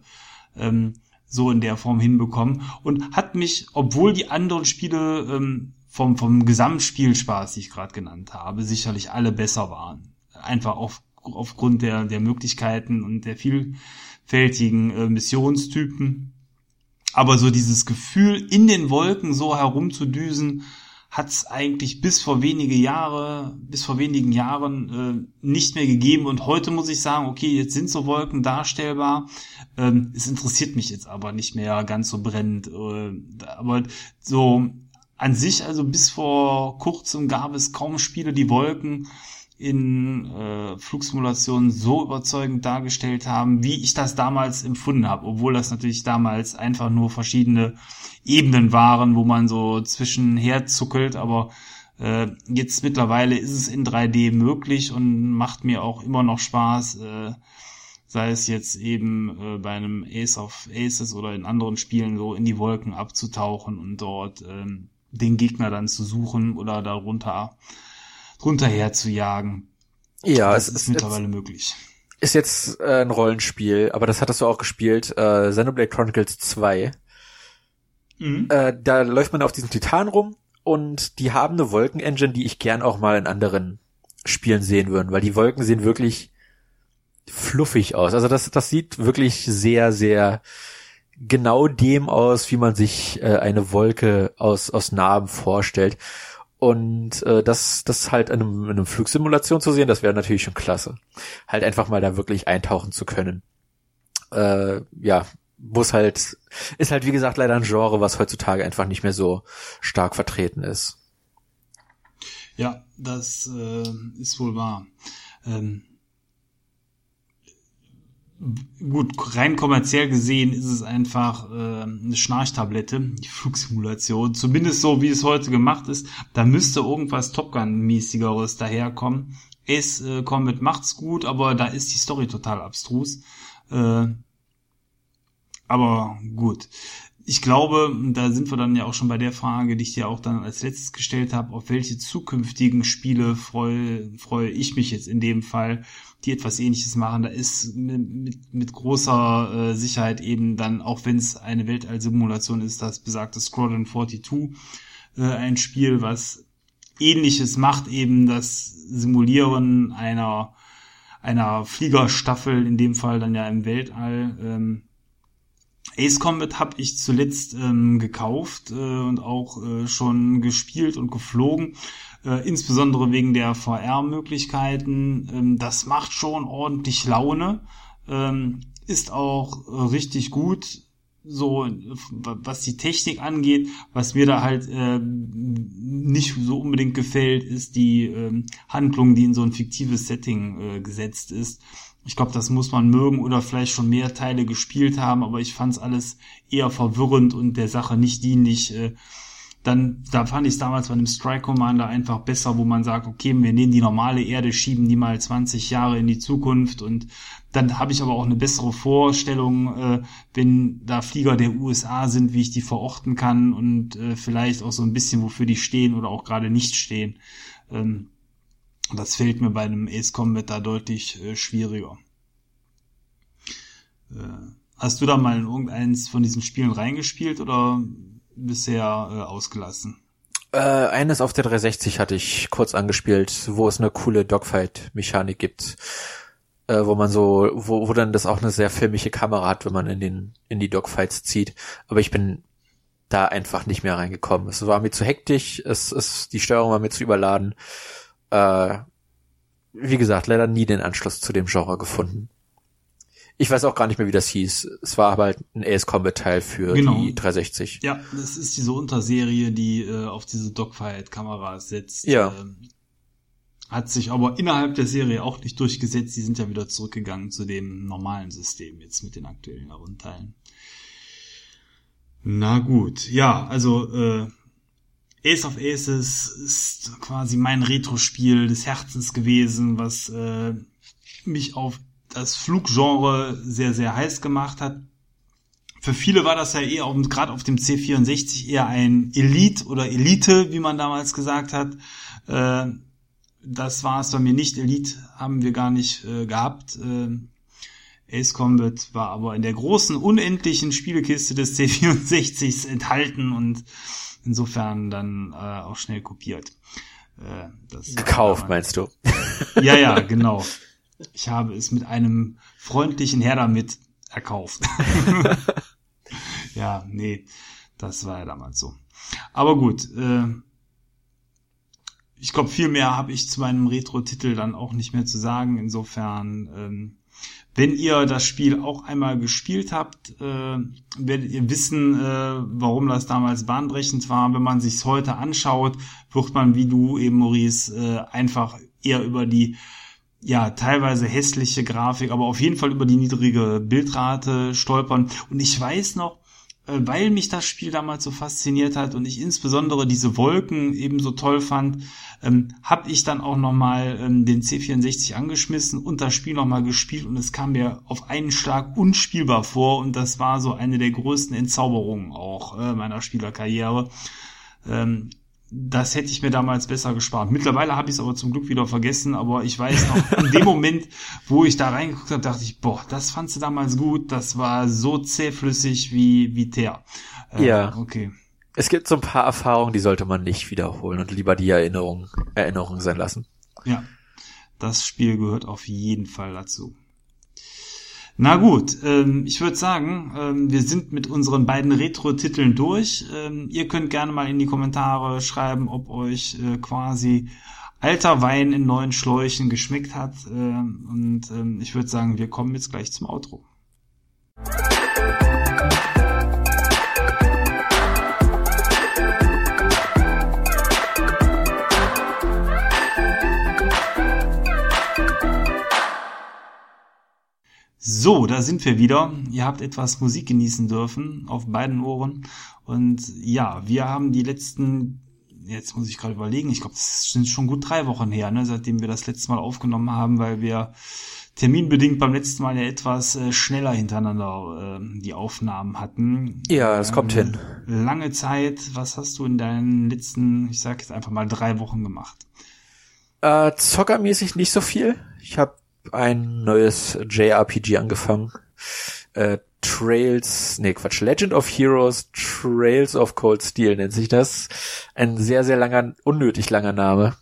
ähm, so in der Form hinbekommen und hat mich, obwohl die anderen Spiele ähm, vom, vom Gesamtspielspaß, die ich gerade genannt habe, sicherlich alle besser waren. Einfach auf, aufgrund der, der Möglichkeiten und der vielfältigen äh, Missionstypen. Aber so dieses Gefühl, in den Wolken so herumzudüsen, hat es eigentlich bis vor wenige Jahre, bis vor wenigen Jahren äh, nicht mehr gegeben. Und heute muss ich sagen, okay, jetzt sind so Wolken darstellbar. Ähm, es interessiert mich jetzt aber nicht mehr ganz so brennend. Äh, aber so an sich, also bis vor kurzem gab es kaum Spiele, die Wolken in äh, Flugsimulationen so überzeugend dargestellt haben, wie ich das damals empfunden habe, obwohl das natürlich damals einfach nur verschiedene Ebenen waren, wo man so zwischenher zuckelt, aber äh, jetzt mittlerweile ist es in 3D möglich und macht mir auch immer noch Spaß, äh, sei es jetzt eben äh, bei einem Ace of Aces oder in anderen Spielen so in die Wolken abzutauchen und dort äh, den Gegner dann zu suchen oder darunter drunter her zu jagen. Ja, das es ist ist mittlerweile jetzt, möglich. ist jetzt äh, ein Rollenspiel, aber das hattest du auch gespielt, äh, Xenoblade Chronicles 2. Mhm. Äh, da läuft man auf diesem Titan rum und die haben eine Wolkenengine, die ich gern auch mal in anderen Spielen sehen würden, weil die Wolken sehen wirklich fluffig aus. Also das, das sieht wirklich sehr, sehr genau dem aus, wie man sich äh, eine Wolke aus, aus Narben vorstellt. Und äh, das, das halt in einem, in einem Flugsimulation zu sehen, das wäre natürlich schon klasse. Halt einfach mal da wirklich eintauchen zu können. Äh, ja, muss halt, ist halt wie gesagt leider ein Genre, was heutzutage einfach nicht mehr so stark vertreten ist. Ja, das äh, ist wohl wahr. Ähm, gut, rein kommerziell gesehen ist es einfach äh, eine Schnarchtablette, die Flugsimulation. Zumindest so, wie es heute gemacht ist. Da müsste irgendwas Top Gun-mäßigeres daherkommen. Ace äh, Combat macht's gut, aber da ist die Story total abstrus. Äh, aber gut. Ich glaube, da sind wir dann ja auch schon bei der Frage, die ich dir auch dann als letztes gestellt habe, auf welche zukünftigen Spiele freue, freue ich mich jetzt in dem Fall, die etwas ähnliches machen. Da ist mit, mit, mit großer äh, Sicherheit eben dann, auch wenn es eine Weltallsimulation ist, das besagte Squadron 42, äh, ein Spiel, was ähnliches macht, eben das Simulieren einer, einer Fliegerstaffel, in dem Fall dann ja im Weltall. Ähm, Ace Combat habe ich zuletzt ähm, gekauft äh, und auch äh, schon gespielt und geflogen, äh, insbesondere wegen der VR-Möglichkeiten. Ähm, das macht schon ordentlich Laune, ähm, ist auch äh, richtig gut, so was die Technik angeht. Was mir da halt äh, nicht so unbedingt gefällt, ist die äh, Handlung, die in so ein fiktives Setting äh, gesetzt ist. Ich glaube, das muss man mögen oder vielleicht schon mehr Teile gespielt haben, aber ich fand es alles eher verwirrend und der Sache nicht dienlich. Äh, dann, da fand ich es damals bei einem Strike Commander einfach besser, wo man sagt, okay, wir nehmen die normale Erde, schieben die mal 20 Jahre in die Zukunft und dann habe ich aber auch eine bessere Vorstellung, äh, wenn da Flieger der USA sind, wie ich die verorten kann und äh, vielleicht auch so ein bisschen, wofür die stehen oder auch gerade nicht stehen. Ähm, das fällt mir bei einem Ace Combat da deutlich äh, schwieriger. Äh, hast du da mal in irgendeins von diesen Spielen reingespielt oder bisher äh, ausgelassen? Äh, eines auf der 360 hatte ich kurz angespielt, wo es eine coole Dogfight-Mechanik gibt, äh, wo man so, wo, wo dann das auch eine sehr filmische Kamera hat, wenn man in den in die Dogfights zieht. Aber ich bin da einfach nicht mehr reingekommen. Es war mir zu hektisch, es ist die Steuerung war mir zu überladen. Äh, wie gesagt, leider nie den Anschluss zu dem Genre gefunden. Ich weiß auch gar nicht mehr, wie das hieß. Es war aber halt ein Ace Combat Teil für Genau. die 360. Ja, das ist diese Unterserie, die äh, auf diese Dogfight-Kameras setzt. Ja. Ähm, hat sich aber innerhalb der Serie auch nicht durchgesetzt. Die sind ja wieder zurückgegangen zu dem normalen System jetzt mit den aktuellen Herundteilen. Na gut, ja, also äh, Ace of Aces ist quasi mein Retro-Spiel des Herzens gewesen, was äh, mich auf das Fluggenre sehr, sehr heiß gemacht hat. Für viele war das ja eher gerade auf dem C64 eher ein Elite oder Elite, wie man damals gesagt hat. Äh, das war es bei mir nicht. Elite haben wir gar nicht äh, gehabt. Äh, Ace Combat war aber in der großen, unendlichen Spielekiste des C64s enthalten und insofern dann äh, auch schnell kopiert. Äh, das Gekauft, meinst du? *laughs* ja, ja, genau. Ich habe es mit einem freundlichen Herr damit erkauft. *laughs* ja, nee, das war ja damals so. Aber gut, äh, ich glaube, viel mehr habe ich zu meinem Retro-Titel dann auch nicht mehr zu sagen. Insofern, ähm, wenn ihr das Spiel auch einmal gespielt habt, äh, werdet ihr wissen, äh, warum das damals bahnbrechend war. Wenn man sich's heute anschaut, wird man, wie du eben, Maurice, äh, einfach eher über die ja, teilweise hässliche Grafik, aber auf jeden Fall über die niedrige Bildrate stolpern. Und ich weiß noch, weil mich das Spiel damals so fasziniert hat und ich insbesondere diese Wolken eben so toll fand, ähm, habe ich dann auch nochmal ähm, den C64 angeschmissen und das Spiel nochmal gespielt und es kam mir auf einen Schlag unspielbar vor und das war so eine der größten Entzauberungen auch äh, meiner Spielerkarriere. Ähm, das hätte ich mir damals besser gespart. Mittlerweile habe ich es aber zum Glück wieder vergessen, aber ich weiß noch, in dem Moment, wo ich da reingeguckt habe, dachte ich, boah, das fandst du damals gut, das war so zähflüssig wie, wie Teer. Äh, ja. Okay. Es gibt so ein paar Erfahrungen, die sollte man nicht wiederholen und lieber die Erinnerung, Erinnerung sein lassen. Ja. Das Spiel gehört auf jeden Fall dazu. Na gut, ähm, ich würde sagen, ähm, wir sind mit unseren beiden Retro-Titeln durch. Ähm, ihr könnt gerne mal in die Kommentare schreiben, ob euch äh, quasi alter Wein in neuen Schläuchen geschmeckt hat. Und ich würde sagen, wir kommen jetzt gleich zum Outro. So, da sind wir wieder. Ihr habt etwas Musik genießen dürfen auf beiden Ohren. Und ja, wir haben die letzten, jetzt muss ich gerade überlegen, ich glaube, das sind schon gut drei Wochen her, ne, seitdem wir das letzte Mal aufgenommen haben, weil wir terminbedingt beim letzten Mal ja etwas äh, schneller hintereinander äh, die Aufnahmen hatten. Ja, das ähm, kommt hin. Lange Zeit. Was hast du in deinen letzten, ich sag jetzt einfach mal drei Wochen gemacht? Äh, zockermäßig nicht so viel. Ich habe ein neues JRPG angefangen. Äh, Trails, nee Quatsch, Legend of Heroes, Trails of Cold Steel nennt sich das. Ein sehr, sehr langer, unnötig langer Name.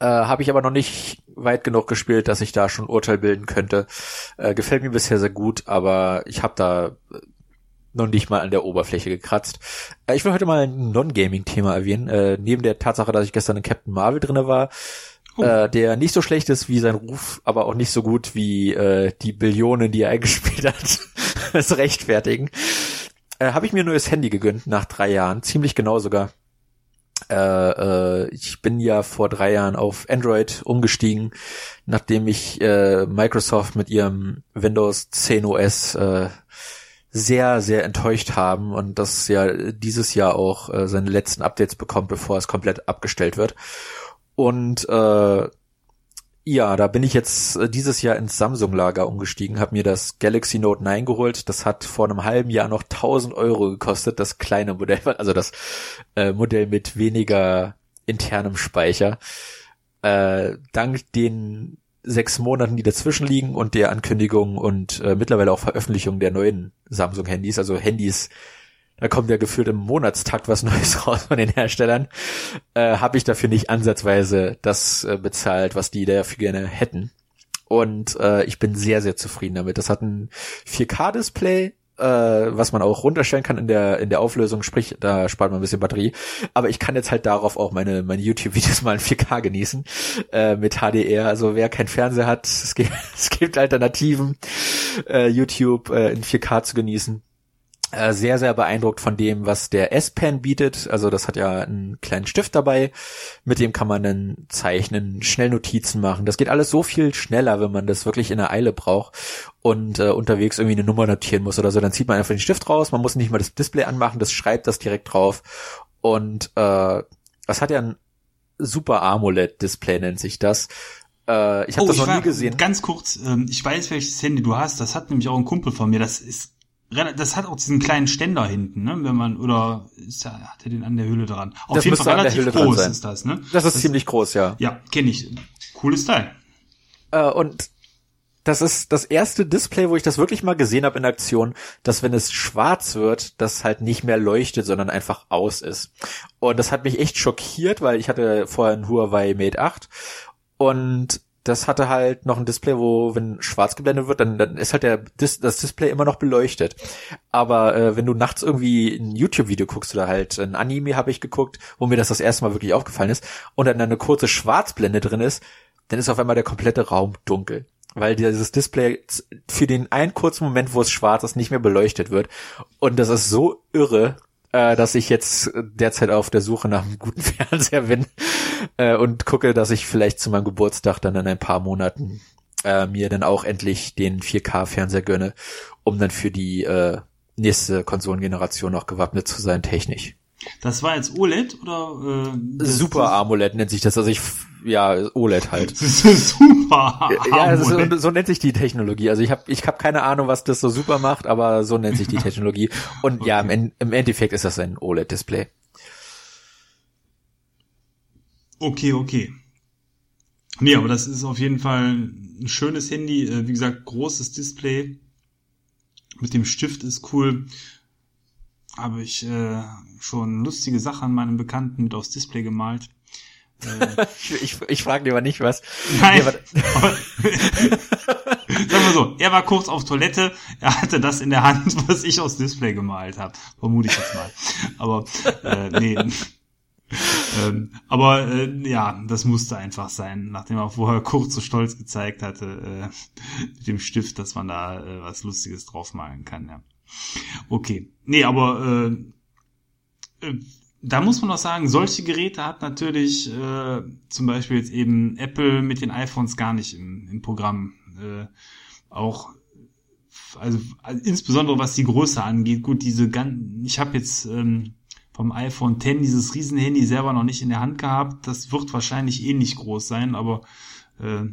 Äh, Habe ich aber noch nicht weit genug gespielt, dass ich da schon Urteil bilden könnte. Äh, gefällt mir bisher sehr gut, aber ich habe da noch nicht mal an der Oberfläche gekratzt. Äh, ich will heute mal ein Non-Gaming-Thema erwähnen. Äh, neben der Tatsache, dass ich gestern in Captain Marvel drinne war, Oh. Äh, der nicht so schlecht ist wie sein Ruf, aber auch nicht so gut wie äh, die Billionen, die er *laughs* eingespielt hat, das rechtfertigen. Äh, Habe ich mir ein neues Handy gegönnt nach drei Jahren, ziemlich genau sogar. Äh, äh, ich bin ja vor drei Jahren auf Android umgestiegen, nachdem ich äh, Microsoft mit ihrem Windows 10 OS äh, sehr, sehr enttäuscht haben und das ja dieses Jahr auch äh, seine letzten Updates bekommt, bevor es komplett abgestellt wird. Und äh, ja, da bin ich jetzt äh, dieses Jahr ins Samsung-Lager umgestiegen, habe mir das Galaxy Note 9 geholt. Das hat vor einem halben Jahr noch 1000 Euro gekostet, das kleine Modell, *laughs* also das äh, Modell mit weniger internem Speicher. Äh, dank den sechs Monaten, die dazwischen liegen und der Ankündigung und äh, mittlerweile auch Veröffentlichung der neuen Samsung-Handys, also Handys, da kommt ja gefühlt im Monatstakt was Neues *laughs* raus von den Herstellern, äh, habe ich dafür nicht ansatzweise das äh, bezahlt, was die dafür gerne hätten. Und äh, ich bin sehr, sehr zufrieden damit. Das hat ein 4K-Display, äh, was man auch runterstellen kann in der in der Auflösung, sprich, da spart man ein bisschen Batterie. Aber ich kann jetzt halt darauf auch meine meine YouTube-Videos *laughs* mal in 4K genießen äh, mit HDR. Also wer kein Fernseher hat, *laughs* es gibt, es gibt Alternativen, äh, YouTube äh, in 4K zu genießen. Äh, sehr, sehr beeindruckt von dem, was der S-Pen bietet. Also das hat ja einen kleinen Stift dabei. Mit dem kann man dann zeichnen, schnell Notizen machen. Das geht alles so viel schneller, wenn man das wirklich in der Eile braucht und äh, unterwegs irgendwie eine Nummer notieren muss oder so. Dann zieht man einfach den Stift raus. Man muss nicht mal das Display anmachen, das schreibt das direkt drauf. Und äh, das hat ja ein super AMOLED-Display, nennt sich das. Äh, ich habe oh, das noch nie gesehen. Ganz kurz, ähm, ich weiß, welches Handy du hast. Das hat nämlich auch ein Kumpel von mir. Das ist das hat auch diesen kleinen Ständer hinten, ne? Wenn man oder ist hat er den an der Hülle dran. Auf das jeden Fall relativ groß ist das, ne? Das ist das, ziemlich groß, ja. Ja, kenne ich. Cooles Teil. Äh, und das ist das erste Display, wo ich das wirklich mal gesehen habe in Aktion, dass wenn es schwarz wird, das halt nicht mehr leuchtet, sondern einfach aus ist. Und das hat mich echt schockiert, weil ich hatte vorher ein Huawei Mate 8 und das hatte halt noch ein Display, wo, wenn schwarz geblendet wird, dann, dann ist halt der, das Display immer noch beleuchtet. Aber äh, wenn du nachts irgendwie ein YouTube-Video guckst oder halt ein Anime habe ich geguckt, wo mir das das erste Mal wirklich aufgefallen ist, und dann eine kurze Schwarzblende drin ist, dann ist auf einmal der komplette Raum dunkel. Weil dieses Display für den einen kurzen Moment, wo es schwarz ist, nicht mehr beleuchtet wird. Und das ist so irre, äh, dass ich jetzt derzeit auf der Suche nach einem guten *laughs* Fernseher bin äh, und gucke, dass ich vielleicht zu meinem Geburtstag dann in ein paar Monaten äh, mir dann auch endlich den 4K-Fernseher gönne, um dann für die äh, nächste Konsolengeneration auch gewappnet zu sein, technisch. Das war jetzt OLED oder? Äh, Super AMOLED nennt sich das. Also ich, ja, OLED halt. *laughs* super AMOLED. Ja, so, so nennt sich die Technologie. Also ich habe ich hab keine Ahnung, was das so super macht, aber so nennt sich die *laughs* Technologie. Und okay. ja, im, im Endeffekt ist das ein OLED-Display. Okay, okay. Nee, aber das ist auf jeden Fall ein schönes Handy. Äh, wie gesagt, großes Display. Mit dem Stift ist cool habe ich äh, schon lustige Sachen an meinem Bekannten mit aufs Display gemalt. Äh, *laughs* ich ich frage lieber nicht was. Nein. *laughs* *laughs* Sagen wir so, er war kurz auf Toilette, er hatte das in der Hand, was ich aufs Display gemalt habe. Vermute ich jetzt mal. Aber äh, nee. ähm, aber äh, ja, das musste einfach sein, nachdem er vorher kurz so stolz gezeigt hatte äh, mit dem Stift, dass man da äh, was Lustiges draufmalen kann. Ja. Okay. Nee, aber äh, äh, da muss man auch sagen, solche Geräte hat natürlich äh, zum Beispiel jetzt eben Apple mit den iPhones gar nicht im, im Programm. Äh, auch also, also insbesondere was die Größe angeht. Gut, diese ganz, ich habe jetzt ähm, vom iPhone X dieses Riesenhandy selber noch nicht in der Hand gehabt. Das wird wahrscheinlich ähnlich eh groß sein, aber äh,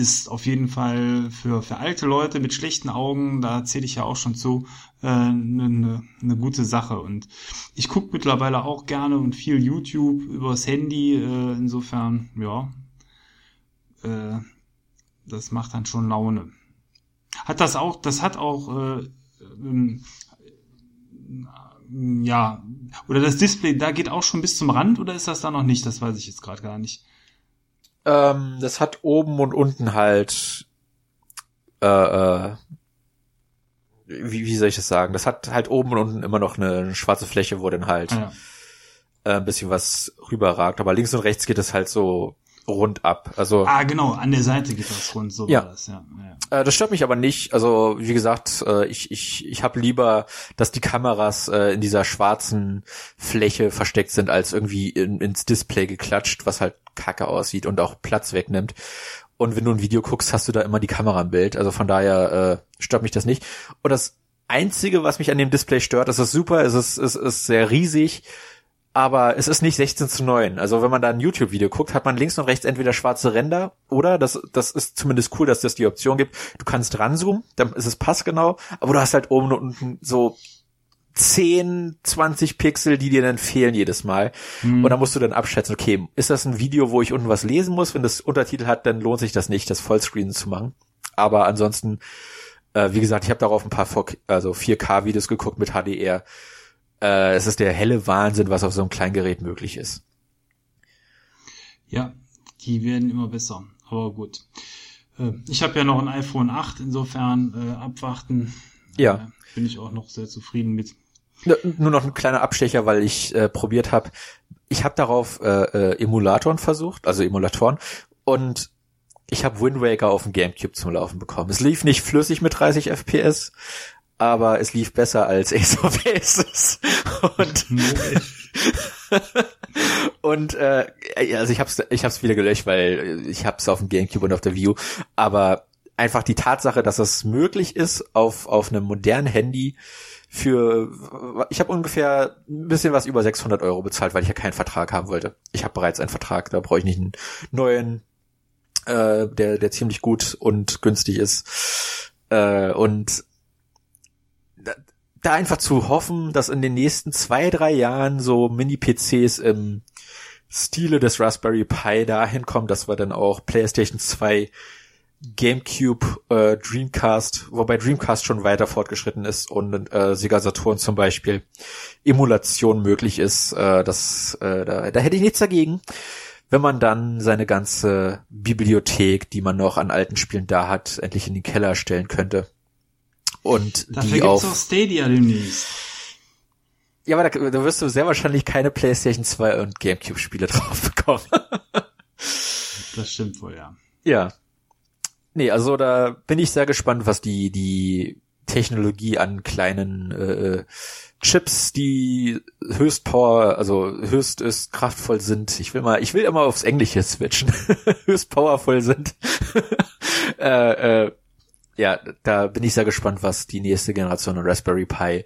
ist auf jeden Fall für, für alte Leute mit schlechten Augen, da zähle ich ja auch schon zu, eine äh, ne, ne, ne gute Sache. Und ich gucke mittlerweile auch gerne und viel YouTube übers Handy. Äh, insofern, ja, äh, das macht dann schon Laune. Hat das auch, das hat auch, äh, ähm, ja, oder das Display, da geht auch schon bis zum Rand oder ist das da noch nicht? Das weiß ich jetzt gerade gar nicht. Ähm, das hat oben und unten halt äh, äh, wie, wie soll ich das sagen? Das hat halt oben und unten immer noch eine, schwarze Fläche, wo dann halt ja. äh, ein bisschen was rüberragt. Aber links und rechts geht es halt so rund ab. Also ah genau, an der Seite geht das rund, so ja. war das. Ja. ja. Äh, das stört mich aber nicht. Also wie gesagt, äh, ich ich ich habe lieber, dass die Kameras äh, in dieser schwarzen Fläche versteckt sind, als irgendwie in, ins Display geklatscht, was halt kacke aussieht und auch Platz wegnimmt. Und wenn du ein Video guckst, hast du da immer die Kamera im Bild. Also von daher äh, stört mich das nicht. Und das Einzige, was mich an dem Display stört, das ist super, es ist, es ist sehr riesig aber es ist nicht 16 zu 9. Also wenn man da ein YouTube-Video guckt, hat man links und rechts entweder schwarze Ränder oder das, das ist zumindest cool, dass das die Option gibt. Du kannst ranzoomen, dann ist es passgenau, aber du hast halt oben und unten so 10, 20 Pixel, die dir dann fehlen jedes Mal. Hm. Und dann musst du dann abschätzen, okay, ist das ein Video, wo ich unten was lesen muss? Wenn das Untertitel hat, dann lohnt sich das nicht, das Vollscreen zu machen. Aber ansonsten, äh, wie gesagt, ich habe darauf ein paar also 4K-Videos geguckt mit HDR äh, es ist der helle Wahnsinn, was auf so einem Kleingerät möglich ist. Ja, die werden immer besser. Aber gut. Äh, ich habe ja noch ein iPhone 8, insofern äh, abwarten. Ja. Äh, bin ich auch noch sehr zufrieden mit. Nur noch ein kleiner Abstecher, weil ich äh, probiert habe. Ich habe darauf äh, Emulatoren versucht, also Emulatoren, und ich habe Wind Waker auf dem GameCube zum Laufen bekommen. Es lief nicht flüssig mit 30 FPS, aber es lief besser als Ace of Aces. Und, *laughs* und äh, also ich hab's, ich hab's wieder gelöscht, weil ich hab's auf dem GameCube und auf der View. Aber einfach die Tatsache, dass es möglich ist, auf, auf einem modernen Handy für, ich habe ungefähr ein bisschen was über 600 Euro bezahlt, weil ich ja keinen Vertrag haben wollte. Ich habe bereits einen Vertrag, da brauche ich nicht einen neuen, äh, der, der ziemlich gut und günstig ist. Äh, und da einfach zu hoffen, dass in den nächsten zwei, drei Jahren so Mini-PCs im Stile des Raspberry Pi dahin kommen, dass wir dann auch PlayStation 2, GameCube, äh, Dreamcast, wobei Dreamcast schon weiter fortgeschritten ist und äh, Sega Saturn zum Beispiel Emulation möglich ist. Äh, das, äh, da, da hätte ich nichts dagegen. wenn man dann seine ganze Bibliothek, die man noch an alten Spielen da hat, endlich in den Keller stellen könnte. Und Dafür die gibt's auf. auch Stadia demnächst. Ja, aber da, da wirst du sehr wahrscheinlich keine PlayStation 2 und GameCube Spiele *laughs* drauf bekommen. Das stimmt wohl, ja. ja. Nee, also da bin ich sehr gespannt, was die, die Technologie an kleinen äh, Chips, die höchst power, also höchst, höchst kraftvoll sind. Ich will mal, ich will immer aufs Englische switchen. *laughs* höchst powerful sind. *laughs* äh, äh, ja, da bin ich sehr gespannt, was die nächste Generation an Raspberry Pi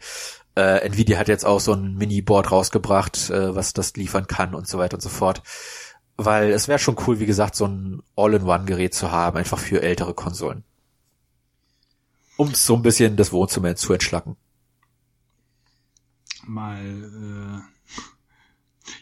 äh, Nvidia hat jetzt auch so ein Mini-Board rausgebracht, äh, was das liefern kann und so weiter und so fort. Weil es wäre schon cool, wie gesagt, so ein All-in-One-Gerät zu haben, einfach für ältere Konsolen. Um so ein bisschen das Wohnzimmer zu entschlacken. Mal, äh,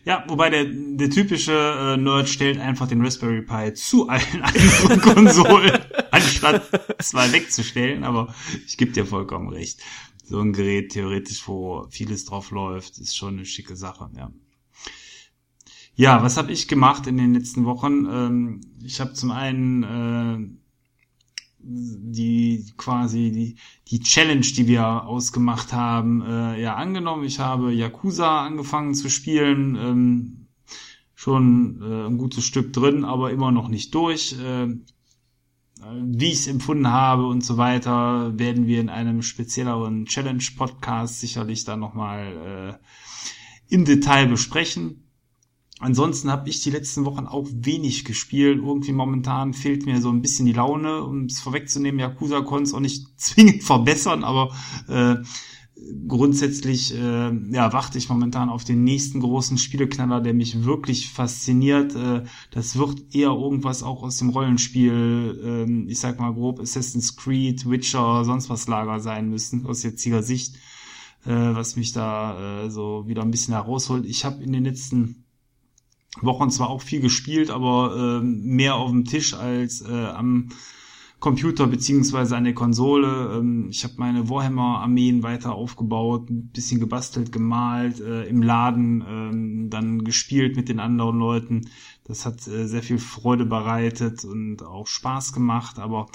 ja, wobei der, der typische äh, Nerd stellt einfach den Raspberry Pi zu allen *laughs* anderen Konsolen, anstatt zwei wegzustellen, aber ich gebe dir vollkommen recht. So ein Gerät theoretisch, wo vieles drauf läuft, ist schon eine schicke Sache, ja. Ja, was habe ich gemacht in den letzten Wochen? Ähm, ich habe zum einen äh, die quasi die, die Challenge, die wir ausgemacht haben, äh, ja angenommen. Ich habe Yakuza angefangen zu spielen, ähm, schon äh, ein gutes Stück drin, aber immer noch nicht durch. Äh, wie ich es empfunden habe und so weiter, werden wir in einem spezielleren Challenge-Podcast sicherlich dann nochmal äh, im Detail besprechen. Ansonsten habe ich die letzten Wochen auch wenig gespielt. Irgendwie momentan fehlt mir so ein bisschen die Laune, um es vorwegzunehmen. Yakuza konnte es auch nicht *laughs* zwingend verbessern, aber äh, grundsätzlich äh, ja, warte ich momentan auf den nächsten großen Spieleknaller, der mich wirklich fasziniert. Äh, das wird eher irgendwas auch aus dem Rollenspiel, äh, ich sag mal grob Assassin's Creed, Witcher, sonst was Lager sein müssen, aus jetziger Sicht, äh, was mich da äh, so wieder ein bisschen herausholt. Ich habe in den letzten Wochen zwar auch viel gespielt, aber äh, mehr auf dem Tisch als äh, am Computer beziehungsweise an der Konsole. Ähm, ich habe meine Warhammer-Armeen weiter aufgebaut, ein bisschen gebastelt, gemalt, äh, im Laden ähm, dann gespielt mit den anderen Leuten. Das hat äh, sehr viel Freude bereitet und auch Spaß gemacht, aber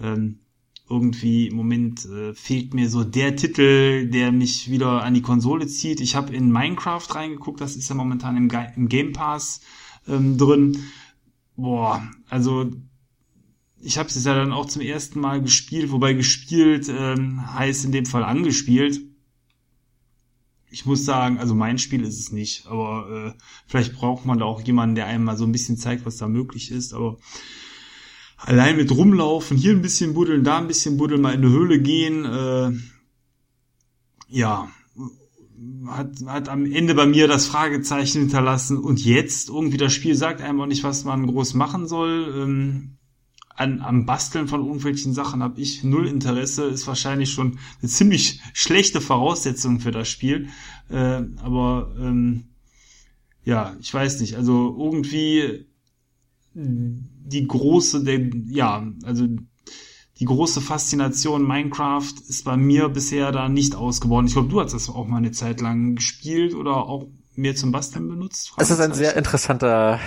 ähm, irgendwie im Moment äh, fehlt mir so der Titel, der mich wieder an die Konsole zieht. Ich habe in Minecraft reingeguckt, das ist ja momentan im, Game Pass ähm, drin. Boah, also ich habe es ja dann auch zum ersten Mal gespielt, wobei gespielt ähm, heißt in dem Fall angespielt. Ich muss sagen, also mein Spiel ist es nicht, aber äh, vielleicht braucht man da auch jemanden, der einem mal so ein bisschen zeigt, was da möglich ist. Aber allein mit rumlaufen, hier ein bisschen buddeln, da ein bisschen buddeln, mal in eine Höhle gehen, äh, ja, hat, hat am Ende bei mir das Fragezeichen hinterlassen. Und jetzt irgendwie das Spiel sagt einem auch nicht, was man groß machen soll. Ähm, an, am Basteln von irgendwelchen Sachen habe ich null Interesse. Ist wahrscheinlich schon eine ziemlich schlechte Voraussetzung für das Spiel. Äh, aber ähm, ja, ich weiß nicht. Also irgendwie die große, der, ja, also die große Faszination Minecraft ist bei mir bisher da nicht ausgebaut. Ich glaube, du hast das auch mal eine Zeit lang gespielt oder auch mehr zum Basteln benutzt. Es ist ein sehr interessanter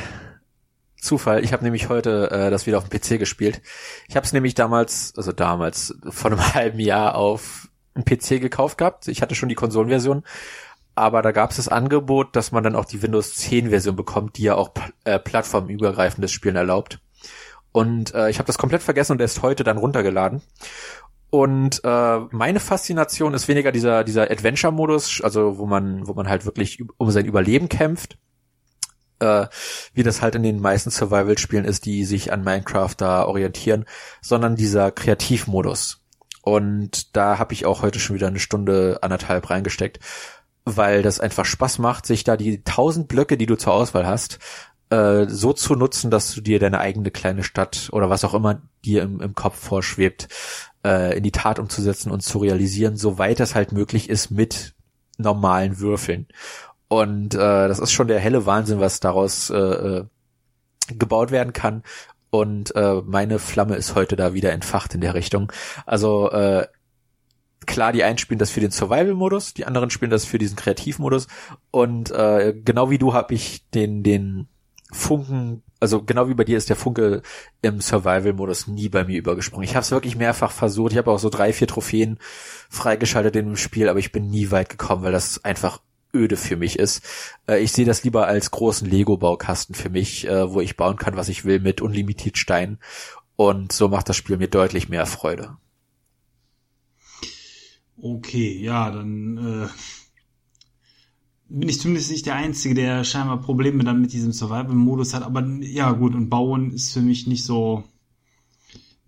Zufall. Ich habe nämlich heute äh, das wieder auf dem PC gespielt. Ich habe es nämlich damals, also damals vor einem *laughs* halben Jahr auf einem PC gekauft gehabt. Ich hatte schon die Konsolenversion, aber da gab es das Angebot, dass man dann auch die Windows 10 Version bekommt, die ja auch äh, plattformübergreifendes Spielen erlaubt. Und äh, ich habe das komplett vergessen und erst heute dann runtergeladen. Und äh, meine Faszination ist weniger dieser dieser Adventure-Modus, also wo man wo man halt wirklich um sein Überleben kämpft, äh, wie das halt in den meisten Survival-Spielen ist, die sich an Minecraft da orientieren, sondern dieser Kreativmodus. Und da habe ich auch heute schon wieder eine Stunde anderthalb reingesteckt, weil das einfach Spaß macht, sich da die tausend Blöcke, die du zur Auswahl hast, äh, so zu nutzen, dass du dir deine eigene kleine Stadt oder was auch immer dir im, im Kopf vorschwebt, äh, in die Tat umzusetzen und zu realisieren, soweit das halt möglich ist mit normalen Würfeln. Und äh, das ist schon der helle Wahnsinn, was daraus äh, äh, gebaut werden kann. Und äh, meine Flamme ist heute da wieder entfacht in der Richtung. Also äh, klar, die einen spielen das für den Survival-Modus, die anderen spielen das für diesen Kreativmodus. Und äh, genau wie du habe ich den den Funken, also genau wie bei dir ist der Funke im Survival-Modus nie bei mir übergesprungen. Ich habe es wirklich mehrfach versucht. Ich habe auch so drei, vier Trophäen freigeschaltet in dem Spiel, aber ich bin nie weit gekommen, weil das einfach öde für mich ist. Äh, ich sehe das lieber als großen Lego-Baukasten für mich, äh, wo ich bauen kann, was ich will mit unlimitiert Steinen. Und so macht das Spiel mir deutlich mehr Freude. Okay, ja, dann äh, bin ich zumindest nicht der Einzige, der scheinbar Probleme dann mit diesem Survival-Modus hat. Aber ja, gut, und Bauen ist für mich nicht so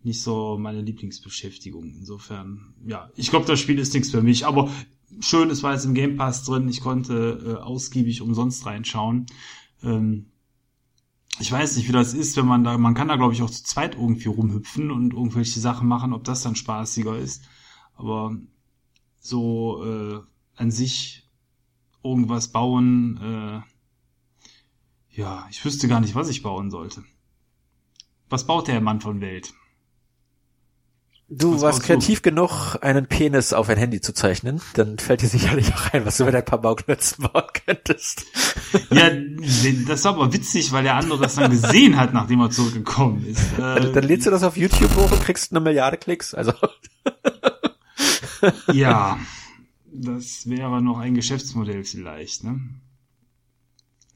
nicht so meine Lieblingsbeschäftigung. Insofern, ja, ich glaube, das Spiel ist nichts für mich. Aber schön, es war jetzt im Game Pass drin. Ich konnte äh, ausgiebig umsonst reinschauen. Ähm, ich weiß nicht, wie das ist, wenn man da, man kann da glaube ich auch zu zweit irgendwie rumhüpfen und irgendwelche Sachen machen, ob das dann spaßiger ist. Aber so äh, an sich irgendwas bauen, äh, ja, ich wüsste gar nicht, was ich bauen sollte. Was baut der Mann von Welt? Du was warst kreativ du? genug, einen Penis auf ein Handy zu zeichnen, dann fällt dir sicherlich auch ein, was du mit ein paar Bauklötzen bauen könntest. Ja, das war aber witzig, weil der andere das dann gesehen hat, nachdem er zurückgekommen ist. *laughs* Dann, dann lädst du das auf YouTube hoch und kriegst eine Milliarde Klicks, also. *laughs* Ja, das wäre noch ein Geschäftsmodell vielleicht, ne?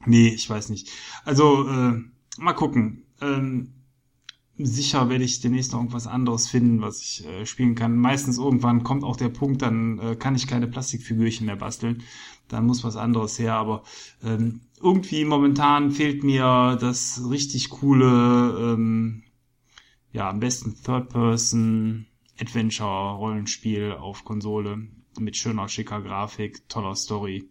Nee, ich weiß nicht. Also, äh, mal gucken. Ähm, sicher werde ich demnächst noch irgendwas anderes finden, was ich äh, spielen kann. Meistens irgendwann kommt auch der Punkt, dann äh, kann ich keine Plastikfigürchen mehr basteln. Dann muss was anderes her. Aber ähm, irgendwie momentan fehlt mir das richtig coole, ähm, ja, am besten Third-Person Adventure-Rollenspiel auf Konsole mit schöner, schicker Grafik, toller Story.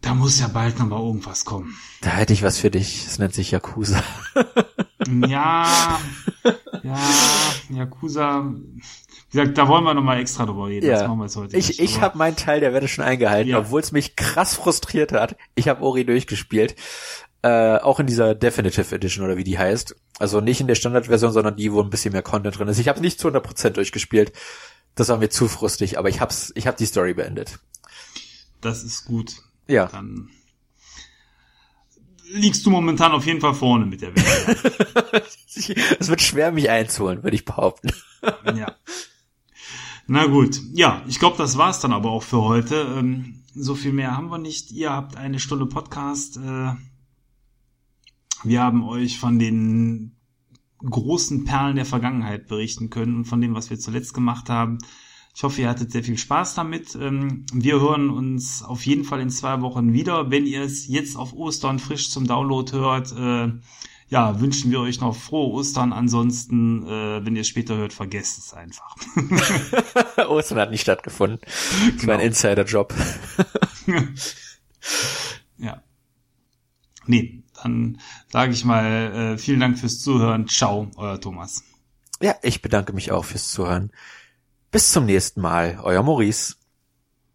Da muss ja bald noch mal irgendwas kommen. Da hätte ich was für dich. Es nennt sich Yakuza. *laughs* ja, ja, Yakuza. Wie gesagt, da wollen wir noch mal extra drüber reden. Ja. Das machen wir jetzt heute. Ich, nicht, ich habe meinen Teil der Wette schon eingehalten, ja. obwohl es mich krass frustriert hat. Ich habe Ori durchgespielt. Äh, auch in dieser Definitive Edition oder wie die heißt. Also nicht in der Standardversion, sondern die, wo ein bisschen mehr Content drin ist. Ich habe nicht zu 100% durchgespielt. Das war mir zu frustig, aber ich hab's, ich hab die Story beendet. Das ist gut. Ja. Dann liegst du momentan auf jeden Fall vorne mit der Welt. *laughs* es wird schwer, mich einzuholen, würde ich behaupten. *laughs* ja. Na gut, ja, ich glaube, das war's dann aber auch für heute. Ähm, so viel mehr haben wir nicht. Ihr habt eine Stunde Podcast. Äh, wir haben euch von den großen Perlen der Vergangenheit berichten können und von dem, was wir zuletzt gemacht haben. Ich hoffe, ihr hattet sehr viel Spaß damit. Ähm, wir hören uns auf jeden Fall in zwei Wochen wieder. Wenn ihr es jetzt auf Ostern frisch zum Download hört, äh, ja, wünschen wir euch noch frohe Ostern. Ansonsten, äh, wenn ihr es später hört, vergesst es einfach. *laughs* *laughs* Ostern hat nicht stattgefunden. Das genau. war ein genau. Insider-Job. *laughs* ja. Nee, dann sage ich mal äh, vielen Dank fürs Zuhören. Ciao, euer Thomas. Ja, ich bedanke mich auch fürs Zuhören. Bis zum nächsten Mal, euer Maurice.